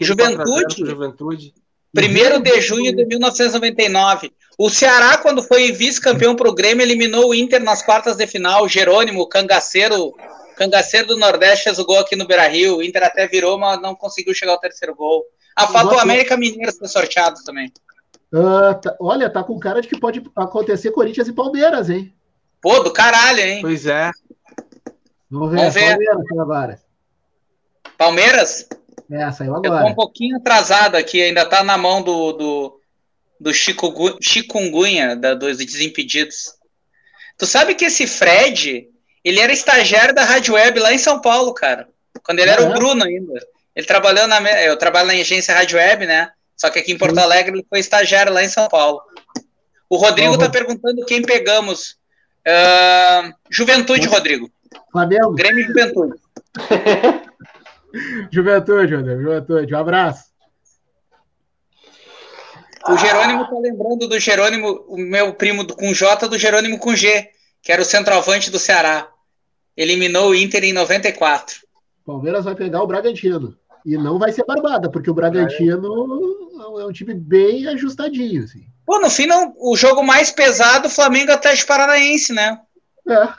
Juventude? Juventude. Primeiro de junho de 1999. O Ceará, quando foi vice-campeão pro Grêmio, eliminou o Inter nas quartas de final. Jerônimo, cangaceiro, cangaceiro do Nordeste, fez o gol aqui no Beira-Rio. O Inter até virou, mas não conseguiu chegar ao terceiro gol. A falta o América Mineiro ser sorteado também. Uh, tá, olha, tá com cara de que pode acontecer Corinthians e Palmeiras, hein? Pô, do caralho, hein? Pois é. Vamos ver, Vamos ver. Palmeiras agora. Palmeiras? É, saiu agora. Eu tô um pouquinho atrasado aqui, ainda tá na mão do, do, do Chico, Chikungunya, da, dos Desimpedidos. Tu sabe que esse Fred, ele era estagiário da Rádio Web lá em São Paulo, cara. Quando ele era o Bruno ainda. Ele trabalhou na. Eu trabalho na agência Rádio Web, né? Só que aqui em Porto Alegre ele foi estagiário lá em São Paulo. O Rodrigo está perguntando quem pegamos. Uh, Juventude, Rodrigo. Flamengo. Grêmio Juventude. [LAUGHS] Juventude, Rodrigo. Juventude. Um abraço. O Jerônimo está lembrando do Jerônimo, o meu primo com J, do Jerônimo com G, que era o centroavante do Ceará. Eliminou o Inter em 94. Palmeiras vai pegar o Bragantino. E não vai ser barbada, porque o Bragantino é um time bem ajustadinho. Assim. Pô, no fim, não, o jogo mais pesado, Flamengo Atlético Paranaense, né? É.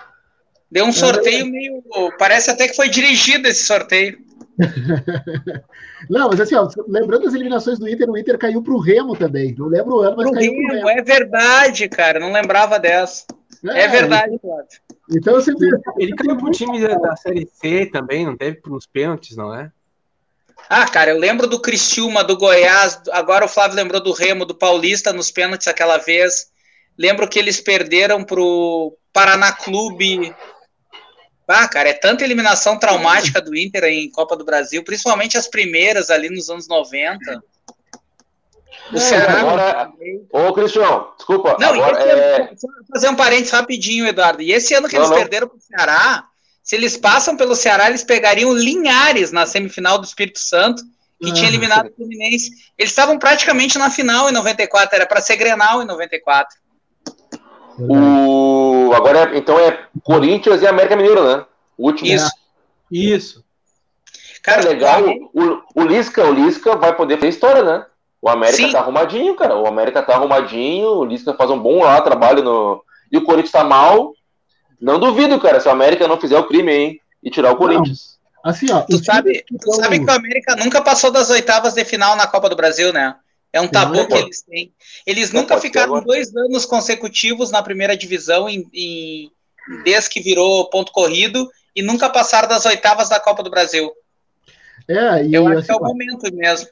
Deu um sorteio é. meio. Parece até que foi dirigido esse sorteio. [LAUGHS] Não, mas assim, ó, lembrando as eliminações do Inter, o Inter caiu para o Remo também. Não lembro o ano, mas pro caiu Remo, pro Remo. É verdade, cara. Não lembrava dessa. É, é verdade, Flávio. Então sempre. Ele caiu pro time da, da, Série C também, não teve nos pênaltis, não é? Ah, cara, eu lembro do Cristiúma, do Goiás, agora o Flávio lembrou do Remo, do Paulista nos pênaltis aquela vez. Lembro que eles perderam pro Paraná Clube ah, cara, é tanta eliminação traumática do Inter em Copa do Brasil, principalmente as primeiras ali nos anos 90. O é, Ceará. Agora... Ô, Cristiano, desculpa. Não, agora, é... fazer um parênteses rapidinho, Eduardo. E esse ano que não, eles não. perderam para o Ceará, se eles passam pelo Ceará, eles pegariam Linhares na semifinal do Espírito Santo, que ah, tinha eliminado o Fluminense. Eles estavam praticamente na final em 94, era para ser Grenal em 94. O... Agora, é, então, é Corinthians e América Mineiro, né? O último. Isso. Isso. Cara, legal. O, o Lisca, o Lisca vai poder fazer história, né? O América Sim. tá arrumadinho, cara. O América tá arrumadinho, o Lisca faz um bom lá trabalho no. E o Corinthians tá mal. Não duvido, cara, se o América não fizer o crime, hein? E tirar o Corinthians. Não. Assim, ó. Tu sabe, tu sabe que o América nunca passou das oitavas de final na Copa do Brasil, né? É um tabu que eles têm. Eles nunca ficaram dois anos consecutivos na primeira divisão em, em, desde que virou ponto corrido e nunca passaram das oitavas da Copa do Brasil. É, e eu acho assim, que é o momento mesmo.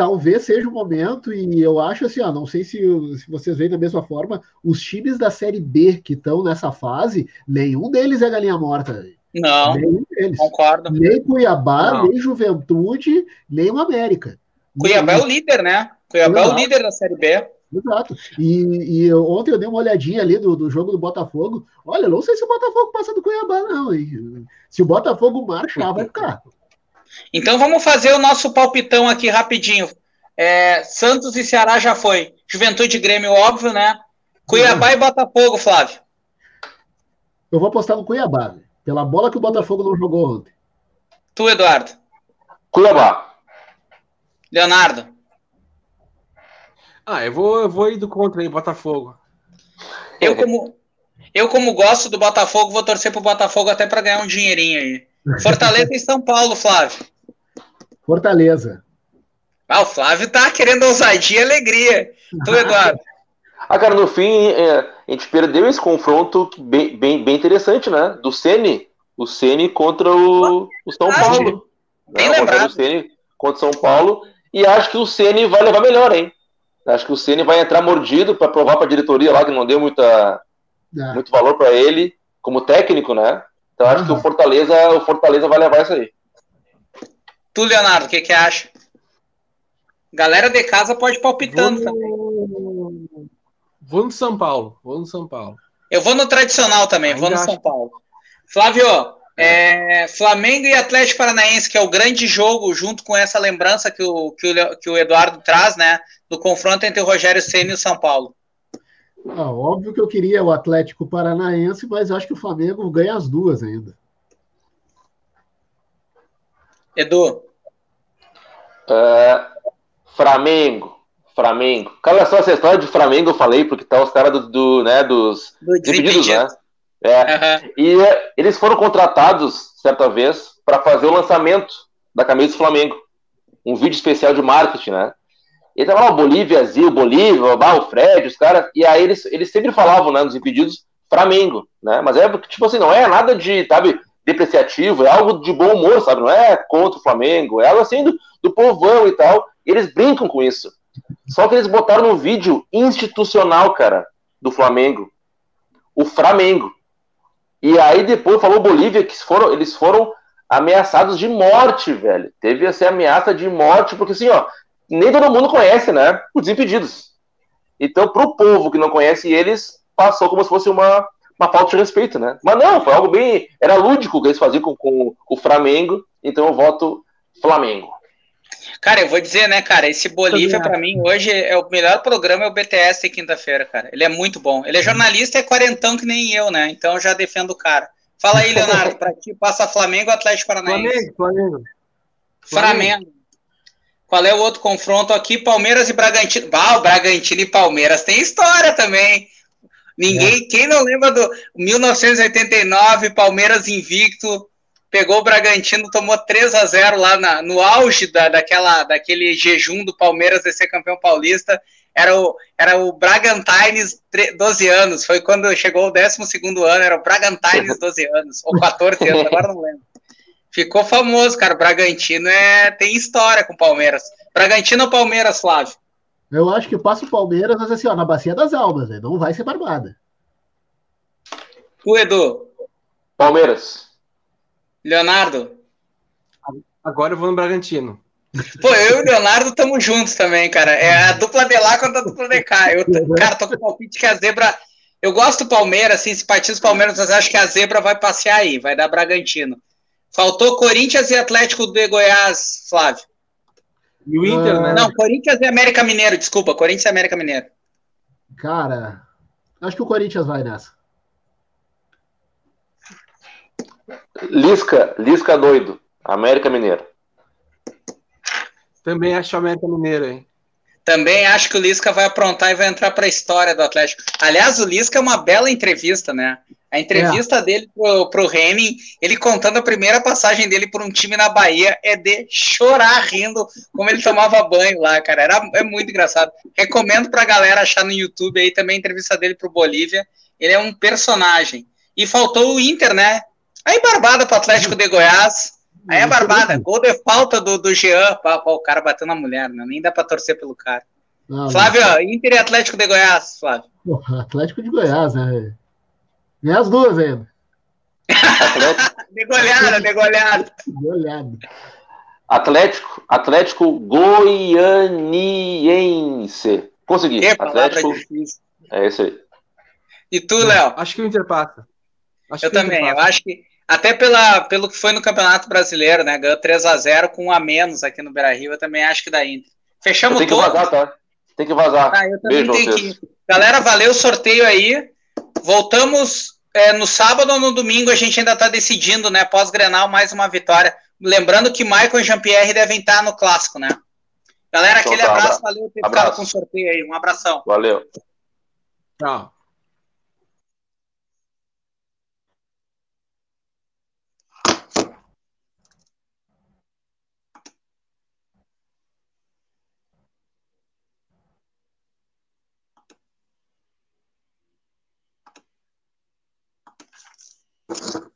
Talvez seja o momento, e eu acho assim, ó, não sei se, se vocês veem da mesma forma, os times da Série B que estão nessa fase, nenhum deles é galinha morta. Não, nenhum deles. concordo. Nem Cuiabá, não. nem Juventude, nem o América. Cuiabá é o líder, né? Cuiabá Exato. é o líder da Série B. Exato. E, e, ontem eu dei uma olhadinha ali do, do jogo do Botafogo. Olha, não sei se o Botafogo passa do Cuiabá, não. Hein? Se o Botafogo marchar, vai ficar. Então vamos fazer o nosso palpitão aqui rapidinho. É, Santos e Ceará já foi. Juventude e Grêmio, óbvio, né? Cuiabá uhum. e Botafogo, Flávio. Eu vou apostar no Cuiabá, pela bola que o Botafogo não jogou ontem. Tu, Eduardo. Cuiabá. Leonardo. Ah, eu vou, eu vou ir do contra aí, Botafogo. Eu como, eu, como gosto do Botafogo, vou torcer pro Botafogo até para ganhar um dinheirinho aí. Fortaleza e São Paulo, Flávio. Fortaleza. Ah, o Flávio tá querendo ousadia e alegria. Tu, Eduardo. [LAUGHS] ah, cara, no fim, é, a gente perdeu esse confronto bem, bem, bem interessante, né? Do Ceni. O Ceni contra o, o São Paulo. Bem né? lembrado. O Ceni contra o São Paulo. E acho que o Ceni vai levar melhor, hein? Acho que o Ceni vai entrar mordido para provar para a diretoria lá que não deu muita, é. muito valor para ele como técnico, né? Então acho uhum. que o Fortaleza, o Fortaleza vai levar isso aí. Tu, Leonardo, o que que acha? Galera de casa pode palpitando vou... também. Vou no São Paulo. Vou no São Paulo. Eu vou no tradicional também, Ainda vou no acho... São Paulo. Flávio, é, Flamengo e Atlético Paranaense, que é o grande jogo, junto com essa lembrança que o, que o, que o Eduardo traz, né? Do confronto entre o Rogério Senna e o São Paulo. Ah, óbvio que eu queria o Atlético Paranaense, mas acho que o Flamengo ganha as duas ainda. Edu. Uh, Flamengo. Flamengo. Cala só essa história de Flamengo, eu falei, porque tá os caras do, do, né, dos do desimpedidos, né? É. Uhum. E é, eles foram contratados, certa vez, para fazer o lançamento da camisa do Flamengo. Um vídeo especial de marketing, né? E tava lá o Bolívia, Zil, Bolívia, o Fred, os caras. E aí eles, eles sempre falavam, né, nos impedidos, Flamengo, né? Mas é, tipo assim, não é nada de, sabe, depreciativo, é algo de bom humor, sabe? Não é contra o Flamengo, é algo assim do, do povão e tal. E eles brincam com isso. Só que eles botaram no vídeo institucional, cara, do Flamengo. O Flamengo. E aí depois falou Bolívia que foram, eles foram ameaçados de morte, velho. Teve essa ameaça de morte, porque assim, ó, nem todo mundo conhece, né? Os Desimpedidos. Então, pro povo que não conhece eles, passou como se fosse uma, uma falta de respeito, né? Mas não, foi algo bem. Era lúdico que eles faziam com, com o Flamengo, então eu voto Flamengo. Cara, eu vou dizer, né, cara, esse Bolívia para mim hoje é o melhor programa é o BTS de quinta-feira, cara. Ele é muito bom. Ele é jornalista e é quarentão que nem eu, né? Então eu já defendo o cara. Fala aí, [LAUGHS] Leonardo, para ti passa Flamengo ou Atlético Paranaense? Flamengo, Flamengo. Flamengo. Qual é o outro confronto aqui? Palmeiras e Bragantino. Ah, o Bragantino e Palmeiras tem história também. Ninguém, é. quem não lembra do 1989, Palmeiras invicto, pegou o Bragantino, tomou 3 a 0 lá na, no auge da, daquela, daquele jejum do Palmeiras de ser campeão paulista. Era o, era o Bragantines 12 anos, foi quando chegou o 12 ano, era o Bragantines [LAUGHS] 12 anos, ou 14 anos, agora não lembro. Ficou famoso, cara. Bragantino é, tem história com o Palmeiras. Bragantino ou Palmeiras, Flávio? Eu acho que passa o Palmeiras, mas assim, ó, na bacia das almas, né? não vai ser barbada. O Edu? Palmeiras. Leonardo? Agora eu vou no Bragantino. Pô, eu e o Leonardo estamos juntos também, cara. É a dupla de lá contra a dupla de cá. Eu, cara, tô com o palpite que a zebra. Eu gosto do Palmeiras, assim, simpatizo o Palmeiras, mas acho que a zebra vai passear aí, vai dar Bragantino. Faltou Corinthians e Atlético de Goiás, Flávio. E o Inter, uh... né? Não, Corinthians e América Mineiro, desculpa, Corinthians e América Mineiro. Cara, acho que o Corinthians vai nessa. Lisca, Lisca doido, América Mineiro. Também acho América Mineiro, hein? Também acho que o Lisca vai aprontar e vai entrar para a história do Atlético. Aliás, o Lisca é uma bela entrevista, né? A entrevista é. dele pro, pro Henning, ele contando a primeira passagem dele por um time na Bahia, é de chorar rindo como ele tomava banho lá, cara. Era, é muito engraçado. Recomendo pra galera achar no YouTube aí também a entrevista dele pro Bolívia. Ele é um personagem. E faltou o Inter, né? Aí barbada pro Atlético de Goiás. Aí é barbada. Gol de falta do, do Jean. Pá, pá, o cara bateu na mulher, né? Nem dá pra torcer pelo cara. Não, Flávio, não. Inter e Atlético de Goiás, Flávio. Atlético de Goiás, né? Nem as duas ainda. degolhada, degolhada. Degolhada. Atlético, Atlético Goianiense. Consegui. É, Atlético. É isso aí. E tu, Léo? Acho que o Inter passa. Acho eu também, eu acho que até pela, pelo que foi no Campeonato Brasileiro, né? Ganhou 3 a 0 com um a menos aqui no Beira Rio, eu também acho que da Inter. Fechamos Tem que vazar, tá? Tem que vazar. Ah, eu também Beijo tenho que... Galera, valeu o sorteio aí. Voltamos é, no sábado ou no domingo, a gente ainda está decidindo, né? Pós-Grenal, mais uma vitória. Lembrando que Michael e Jean-Pierre devem estar no clássico, né? Galera, aquele então tá, abraço, valeu por ter ficado com o sorteio aí. Um abração. Valeu. Tchau. you.